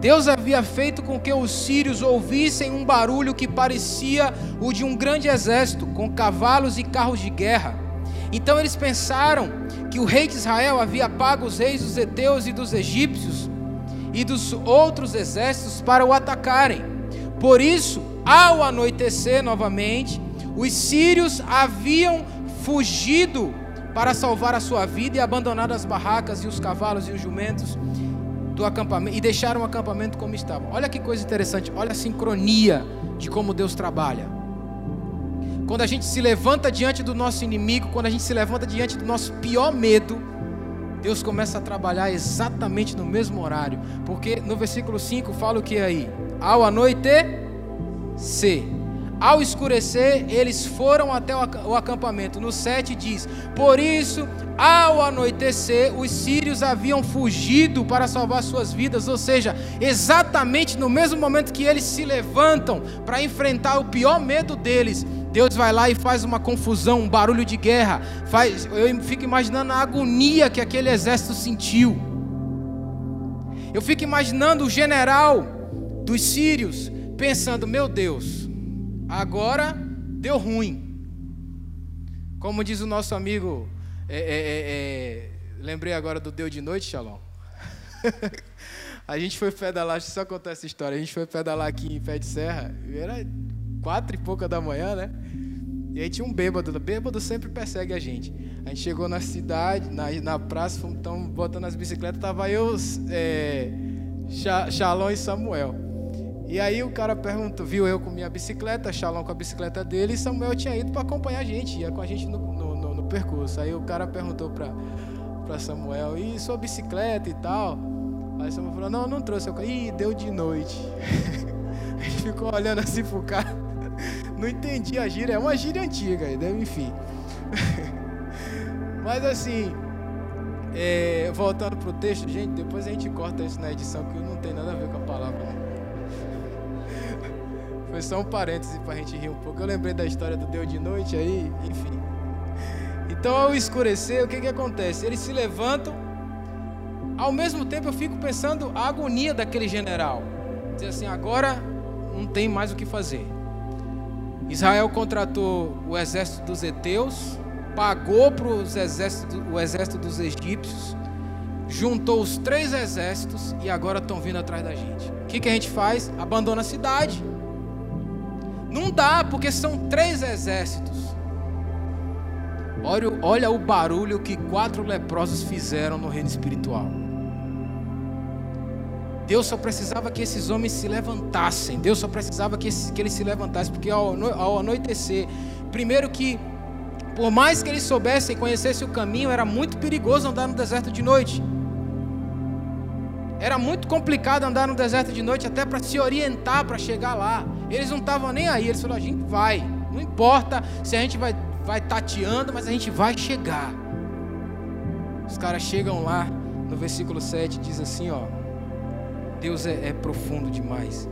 Deus havia feito com que os sírios ouvissem um barulho que parecia o de um grande exército, com cavalos e carros de guerra. Então eles pensaram que o rei de Israel havia pago os reis dos heteus e dos egípcios e dos outros exércitos para o atacarem. Por isso, ao anoitecer novamente, os sírios haviam fugido para salvar a sua vida e abandonado as barracas e os cavalos e os jumentos do acampamento e deixaram o acampamento como estava. Olha que coisa interessante, olha a sincronia de como Deus trabalha. Quando a gente se levanta diante do nosso inimigo, quando a gente se levanta diante do nosso pior medo, Deus começa a trabalhar exatamente no mesmo horário. Porque no versículo 5 fala o que aí? Ao anoitecer, ao escurecer, eles foram até o acampamento. No 7 diz: Por isso, ao anoitecer, os sírios haviam fugido para salvar suas vidas. Ou seja, exatamente no mesmo momento que eles se levantam para enfrentar o pior medo deles, Deus vai lá e faz uma confusão, um barulho de guerra. Faz, eu fico imaginando a agonia que aquele exército sentiu. Eu fico imaginando o general dos sírios pensando: Meu Deus Agora deu ruim. Como diz o nosso amigo, é, é, é, é lembrei agora do Deu de Noite, Shalom. a gente foi pedalar, só contar essa história. A gente foi pedalar aqui em Pé de Serra, era quatro e pouca da manhã, né? E aí tinha um bêbado, bêbado sempre persegue a gente. A gente chegou na cidade, na, na praça, estamos botando as bicicletas, tava eu, é, Shalom e Samuel. E aí o cara perguntou, viu eu com minha bicicleta, Shalom com a bicicleta dele, e Samuel tinha ido para acompanhar a gente, ia com a gente no, no, no, no percurso. Aí o cara perguntou para Samuel, e sua bicicleta e tal? Aí Samuel falou, não, não trouxe. Eu, Ih, deu de noite. a gente ficou olhando assim pro cara. Não entendi a gíria, é uma gíria antiga, né? enfim. Mas assim, é, voltando pro texto, gente, depois a gente corta isso na edição, que não tem nada a ver com a palavra. Né? Foi só um parêntese para a gente rir um pouco. Eu lembrei da história do Deus de noite aí, enfim. Então, ao escurecer, o que, que acontece? Eles se levantam. Ao mesmo tempo, eu fico pensando a agonia daquele general. Dizer assim, agora não tem mais o que fazer. Israel contratou o exército dos heteus, pagou para o exército dos egípcios, juntou os três exércitos e agora estão vindo atrás da gente. O que, que a gente faz? Abandona a cidade. Não dá, porque são três exércitos. Olha, olha o barulho que quatro leprosos fizeram no reino espiritual. Deus só precisava que esses homens se levantassem. Deus só precisava que, que eles se levantassem, porque ao, ao anoitecer, primeiro que, por mais que eles soubessem e conhecessem o caminho, era muito perigoso andar no deserto de noite. Era muito complicado andar no deserto de noite até para se orientar para chegar lá. Eles não estavam nem aí. Eles falaram: a gente vai. Não importa se a gente vai, vai tateando, mas a gente vai chegar. Os caras chegam lá, no versículo 7 diz assim: ó. Deus é, é profundo demais.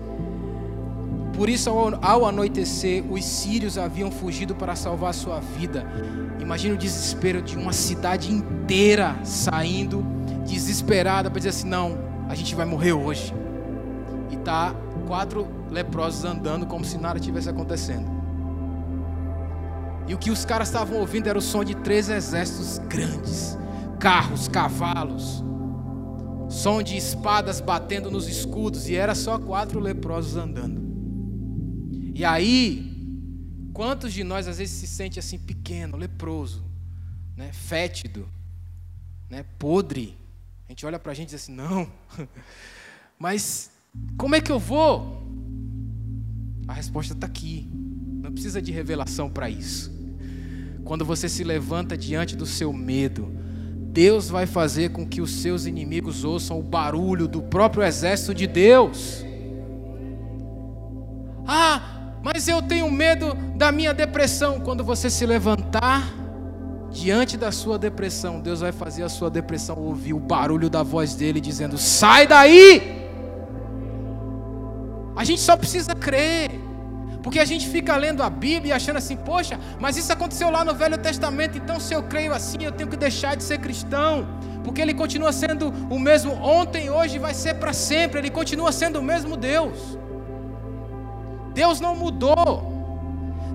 Por isso, ao, ao anoitecer, os sírios haviam fugido para salvar sua vida. Imagina o desespero de uma cidade inteira saindo, desesperada, para dizer assim: não, a gente vai morrer hoje. E tá quatro leprosos andando como se nada tivesse acontecendo. E o que os caras estavam ouvindo era o som de três exércitos grandes, carros, cavalos, som de espadas batendo nos escudos, e era só quatro leprosos andando. E aí, quantos de nós às vezes se sente assim pequeno, leproso, né, fétido, né, podre? A gente olha para a gente e diz assim: não, mas como é que eu vou? A resposta está aqui. Não precisa de revelação para isso. Quando você se levanta diante do seu medo, Deus vai fazer com que os seus inimigos ouçam o barulho do próprio exército de Deus. Ah, mas eu tenho medo da minha depressão. Quando você se levantar diante da sua depressão, Deus vai fazer a sua depressão ouvir o barulho da voz dele dizendo: sai daí! A gente só precisa crer. Porque a gente fica lendo a Bíblia e achando assim, poxa, mas isso aconteceu lá no Velho Testamento, então se eu creio assim, eu tenho que deixar de ser cristão. Porque ele continua sendo o mesmo ontem, hoje vai ser para sempre, ele continua sendo o mesmo Deus. Deus não mudou.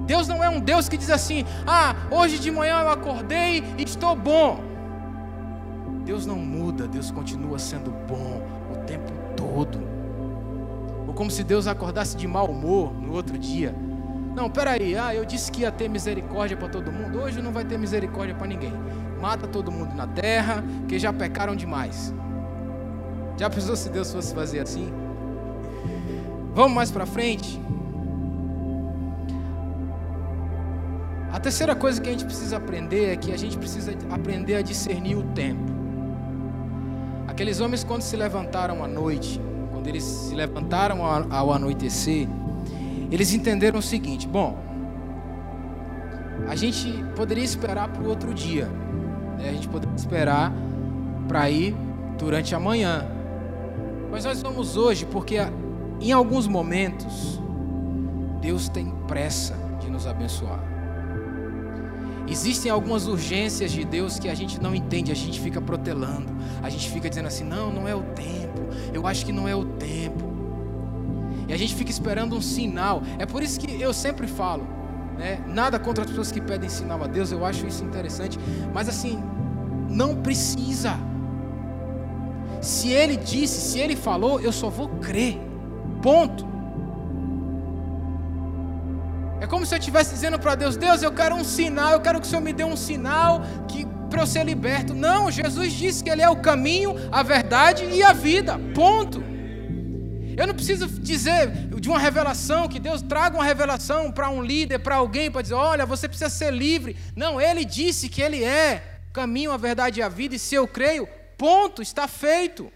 Deus não é um Deus que diz assim: ah, hoje de manhã eu acordei e estou bom. Deus não muda, Deus continua sendo bom o tempo todo. Ou como se Deus acordasse de mau humor no outro dia. Não, peraí, ah, eu disse que ia ter misericórdia para todo mundo. Hoje não vai ter misericórdia para ninguém. Mata todo mundo na terra, que já pecaram demais. Já pensou se Deus fosse fazer assim? Vamos mais para frente. A terceira coisa que a gente precisa aprender é que a gente precisa aprender a discernir o tempo. Aqueles homens, quando se levantaram à noite, quando eles se levantaram ao anoitecer, eles entenderam o seguinte: bom, a gente poderia esperar para o outro dia, né? a gente poderia esperar para ir durante a manhã, mas nós vamos hoje porque em alguns momentos Deus tem pressa de nos abençoar. Existem algumas urgências de Deus que a gente não entende, a gente fica protelando, a gente fica dizendo assim: não, não é o tempo, eu acho que não é o tempo. E a gente fica esperando um sinal. É por isso que eu sempre falo, né? Nada contra as pessoas que pedem sinal a Deus, eu acho isso interessante, mas assim, não precisa. Se Ele disse, se Ele falou, eu só vou crer. Ponto. Como se eu estivesse dizendo para Deus: Deus, eu quero um sinal, eu quero que o Senhor me dê um sinal que para eu ser liberto. Não, Jesus disse que Ele é o caminho, a verdade e a vida. Ponto. Eu não preciso dizer de uma revelação, que Deus traga uma revelação para um líder, para alguém, para dizer: olha, você precisa ser livre. Não, Ele disse que Ele é o caminho, a verdade e a vida, e se eu creio, ponto, está feito.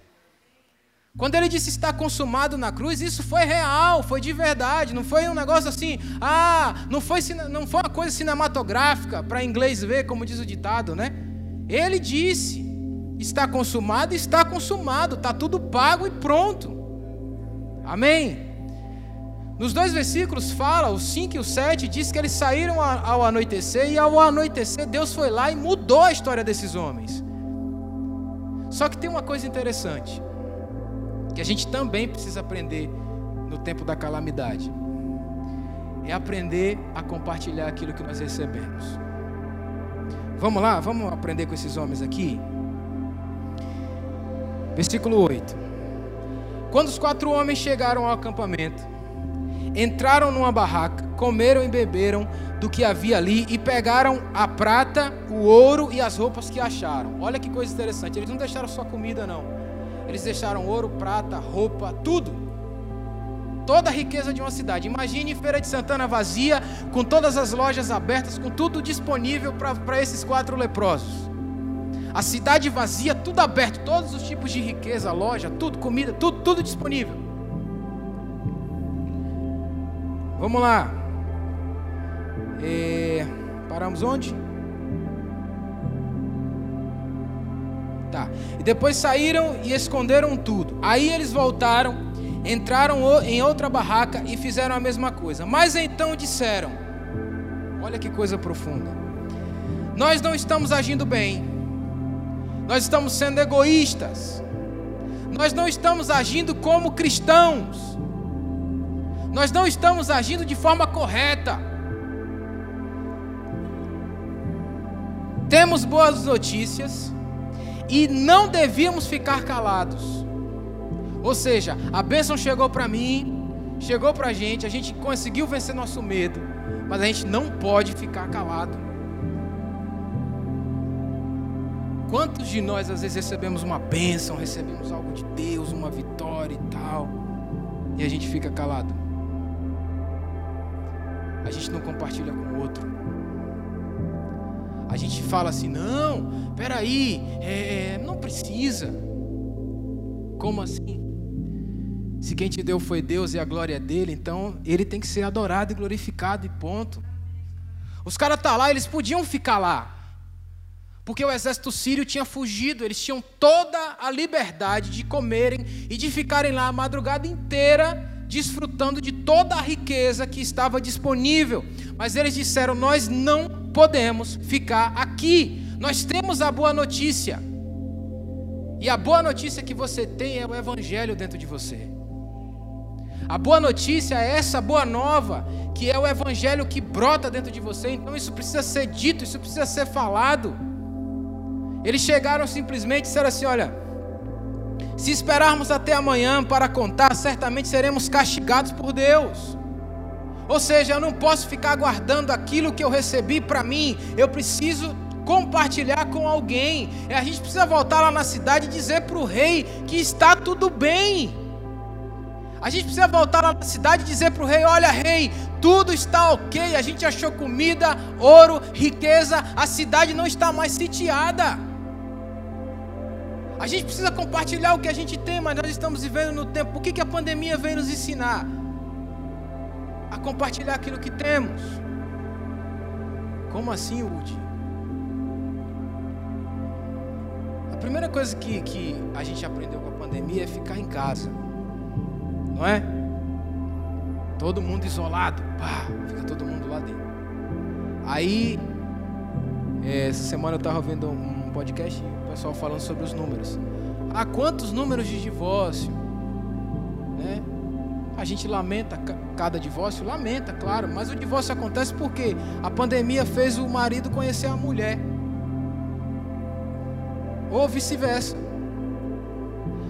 Quando ele disse está consumado na cruz, isso foi real, foi de verdade, não foi um negócio assim, ah, não foi, não foi uma coisa cinematográfica para inglês ver, como diz o ditado, né? Ele disse: está consumado, está consumado, está tudo pago e pronto. Amém? Nos dois versículos fala, o 5 e o 7, diz que eles saíram ao anoitecer, e ao anoitecer Deus foi lá e mudou a história desses homens. Só que tem uma coisa interessante que a gente também precisa aprender no tempo da calamidade. É aprender a compartilhar aquilo que nós recebemos. Vamos lá, vamos aprender com esses homens aqui. Versículo 8. Quando os quatro homens chegaram ao acampamento, entraram numa barraca, comeram e beberam do que havia ali e pegaram a prata, o ouro e as roupas que acharam. Olha que coisa interessante. Eles não deixaram só comida, não. Eles deixaram ouro, prata, roupa, tudo. Toda a riqueza de uma cidade. Imagine Feira de Santana vazia, com todas as lojas abertas, com tudo disponível para esses quatro leprosos. A cidade vazia, tudo aberto, todos os tipos de riqueza, loja, tudo, comida, tudo, tudo disponível. Vamos lá. É, paramos onde? Tá. E depois saíram e esconderam tudo. Aí eles voltaram, entraram em outra barraca e fizeram a mesma coisa. Mas então disseram: Olha que coisa profunda. Nós não estamos agindo bem. Nós estamos sendo egoístas. Nós não estamos agindo como cristãos. Nós não estamos agindo de forma correta. temos boas notícias e não devíamos ficar calados. Ou seja, a bênção chegou para mim, chegou para a gente, a gente conseguiu vencer nosso medo, mas a gente não pode ficar calado. Quantos de nós às vezes recebemos uma bênção, recebemos algo de Deus, uma vitória e tal, e a gente fica calado? A gente não compartilha com o outro. A gente fala assim: não, peraí, é, não precisa. Como assim? Se quem te deu foi Deus e a glória é dele, então ele tem que ser adorado e glorificado e ponto. Os caras tá lá, eles podiam ficar lá. Porque o exército sírio tinha fugido, eles tinham toda a liberdade de comerem e de ficarem lá a madrugada inteira desfrutando de toda a riqueza que estava disponível. Mas eles disseram: Nós não podemos ficar aqui, nós temos a boa notícia. E a boa notícia que você tem é o Evangelho dentro de você. A boa notícia é essa boa nova, que é o Evangelho que brota dentro de você. Então isso precisa ser dito, isso precisa ser falado. Eles chegaram simplesmente e disseram assim: Olha, se esperarmos até amanhã para contar, certamente seremos castigados por Deus. Ou seja, eu não posso ficar guardando aquilo que eu recebi para mim, eu preciso compartilhar com alguém. A gente precisa voltar lá na cidade e dizer para o rei que está tudo bem. A gente precisa voltar lá na cidade e dizer para o rei: olha, rei, tudo está ok. A gente achou comida, ouro, riqueza, a cidade não está mais sitiada. A gente precisa compartilhar o que a gente tem, mas nós estamos vivendo no tempo. O que, que a pandemia veio nos ensinar? A compartilhar aquilo que temos. Como assim, Woody? A primeira coisa que, que a gente aprendeu com a pandemia é ficar em casa. Não é? Todo mundo isolado. Pá, fica todo mundo lá dentro. Aí, eh, essa semana eu estava vendo um podcast pessoal falando sobre os números. Há quantos números de divórcio? Né? A gente lamenta cada divórcio? Lamenta, claro, mas o divórcio acontece porque a pandemia fez o marido conhecer a mulher. Ou vice-versa.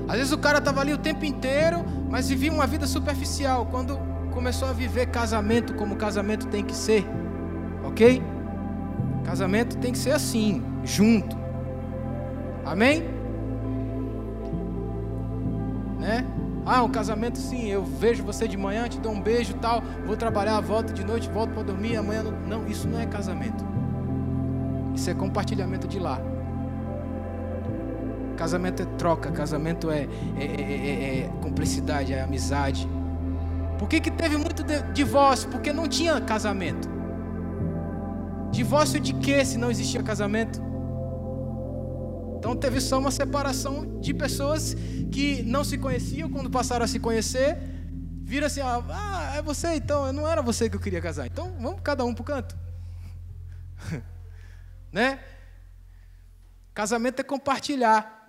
Às vezes o cara estava ali o tempo inteiro, mas vivia uma vida superficial. Quando começou a viver casamento como casamento tem que ser, ok? Casamento tem que ser assim, junto. Amém? Ah, um casamento sim, eu vejo você de manhã, te dou um beijo tal, vou trabalhar, volto de noite, volto para dormir, amanhã não... não, isso não é casamento. Isso é compartilhamento de lá. Casamento é troca, casamento é, é, é, é cumplicidade, é amizade. Por que, que teve muito divórcio? Porque não tinha casamento. Divórcio de quê se não existia casamento? Então teve só uma separação de pessoas que não se conheciam, quando passaram a se conhecer, viram assim: ah, é você então, não era você que eu queria casar. Então vamos cada um para o canto. né? Casamento é compartilhar.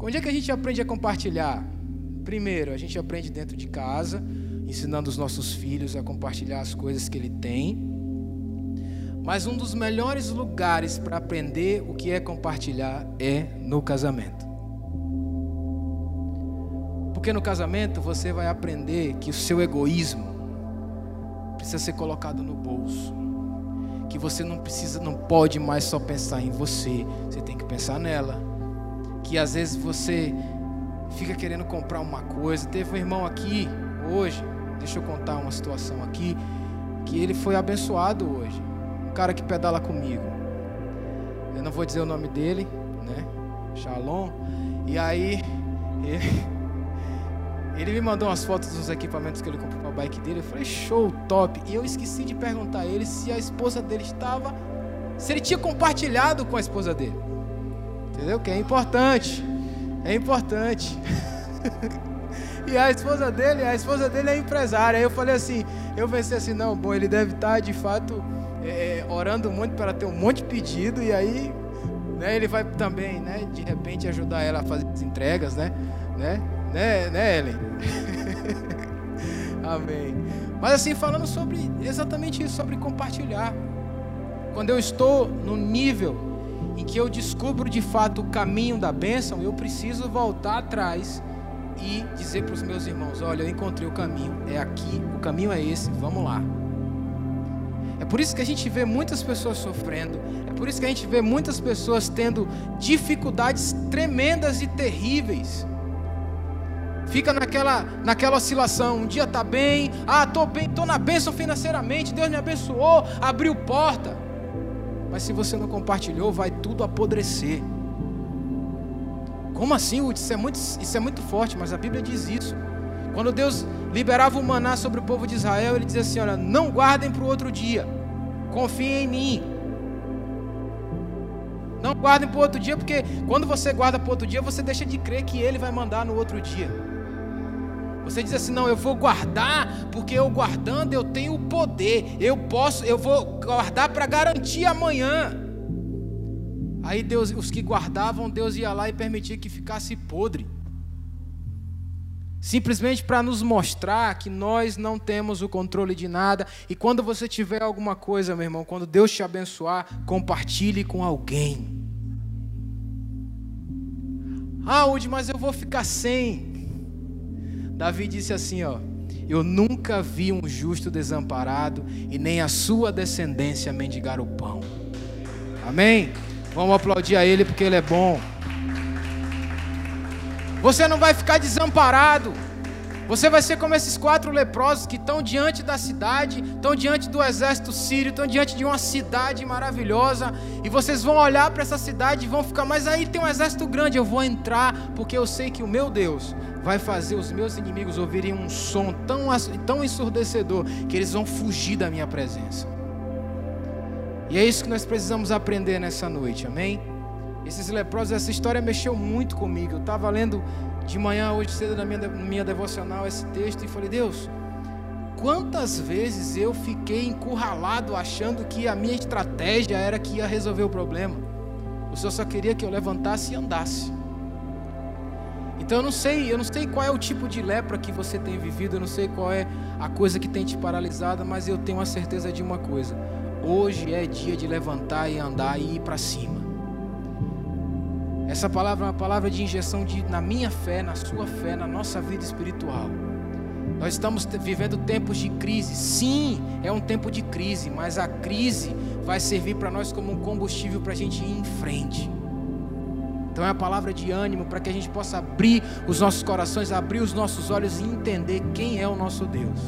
Onde é que a gente aprende a compartilhar? Primeiro, a gente aprende dentro de casa, ensinando os nossos filhos a compartilhar as coisas que ele tem. Mas um dos melhores lugares para aprender o que é compartilhar é no casamento. Porque no casamento você vai aprender que o seu egoísmo precisa ser colocado no bolso. Que você não precisa, não pode mais só pensar em você, você tem que pensar nela. Que às vezes você fica querendo comprar uma coisa. Teve um irmão aqui hoje, deixa eu contar uma situação aqui, que ele foi abençoado hoje cara que pedala comigo. Eu não vou dizer o nome dele, né? Shalom. E aí, ele, ele me mandou umas fotos dos equipamentos que ele comprou para a bike dele. Eu falei, show, top. E eu esqueci de perguntar a ele se a esposa dele estava. Se ele tinha compartilhado com a esposa dele. Entendeu? Que é importante. É importante. e a esposa dele, a esposa dele é empresária. Aí eu falei assim, eu pensei assim, não, bom, ele deve estar de fato é, orando muito para ter um monte de pedido e aí né, ele vai também, né, de repente ajudar ela a fazer as entregas, né, né, né, né Ellen? Amém. Mas assim, falando sobre exatamente isso, sobre compartilhar. Quando eu estou no nível em que eu descubro de fato o caminho da bênção, eu preciso voltar atrás e dizer para os meus irmãos: olha, eu encontrei o caminho, é aqui, o caminho é esse, vamos lá. É por isso que a gente vê muitas pessoas sofrendo, é por isso que a gente vê muitas pessoas tendo dificuldades tremendas e terríveis. Fica naquela, naquela oscilação, um dia está bem, ah, estou bem, estou na bênção financeiramente, Deus me abençoou, abriu porta. Mas se você não compartilhou, vai tudo apodrecer. Como assim, Isso é, muito, isso é muito forte, mas a Bíblia diz isso. Quando Deus liberava o maná sobre o povo de Israel, ele dizia assim: Olha, não guardem para o outro dia, confiem em mim. Não guardem para o outro dia, porque quando você guarda para o outro dia, você deixa de crer que ele vai mandar no outro dia. Você diz assim: não, eu vou guardar, porque eu guardando eu tenho o poder. Eu posso, eu vou guardar para garantir amanhã. Aí Deus, os que guardavam, Deus ia lá e permitia que ficasse podre. Simplesmente para nos mostrar que nós não temos o controle de nada. E quando você tiver alguma coisa, meu irmão, quando Deus te abençoar, compartilhe com alguém. Ah, Udi, mas eu vou ficar sem. Davi disse assim, ó: Eu nunca vi um justo desamparado e nem a sua descendência mendigar o pão. Amém. Vamos aplaudir a ele porque ele é bom. Você não vai ficar desamparado. Você vai ser como esses quatro leprosos que estão diante da cidade, estão diante do exército sírio, estão diante de uma cidade maravilhosa, e vocês vão olhar para essa cidade e vão ficar, mas aí tem um exército grande, eu vou entrar, porque eu sei que o meu Deus vai fazer os meus inimigos ouvirem um som tão, tão ensurdecedor que eles vão fugir da minha presença. E é isso que nós precisamos aprender nessa noite, amém? Esses leprosos, essa história mexeu muito comigo. Eu estava lendo de manhã, hoje cedo, na minha, minha devocional, esse texto e falei: Deus, quantas vezes eu fiquei encurralado achando que a minha estratégia era que ia resolver o problema? O Senhor só queria que eu levantasse e andasse. Então eu não sei, eu não sei qual é o tipo de lepra que você tem vivido, eu não sei qual é a coisa que tem te paralisado, mas eu tenho a certeza de uma coisa: hoje é dia de levantar e andar e ir para cima. Essa palavra é uma palavra de injeção de, na minha fé, na sua fé, na nossa vida espiritual. Nós estamos vivendo tempos de crise. Sim, é um tempo de crise, mas a crise vai servir para nós como um combustível para a gente ir em frente. Então é a palavra de ânimo para que a gente possa abrir os nossos corações, abrir os nossos olhos e entender quem é o nosso Deus.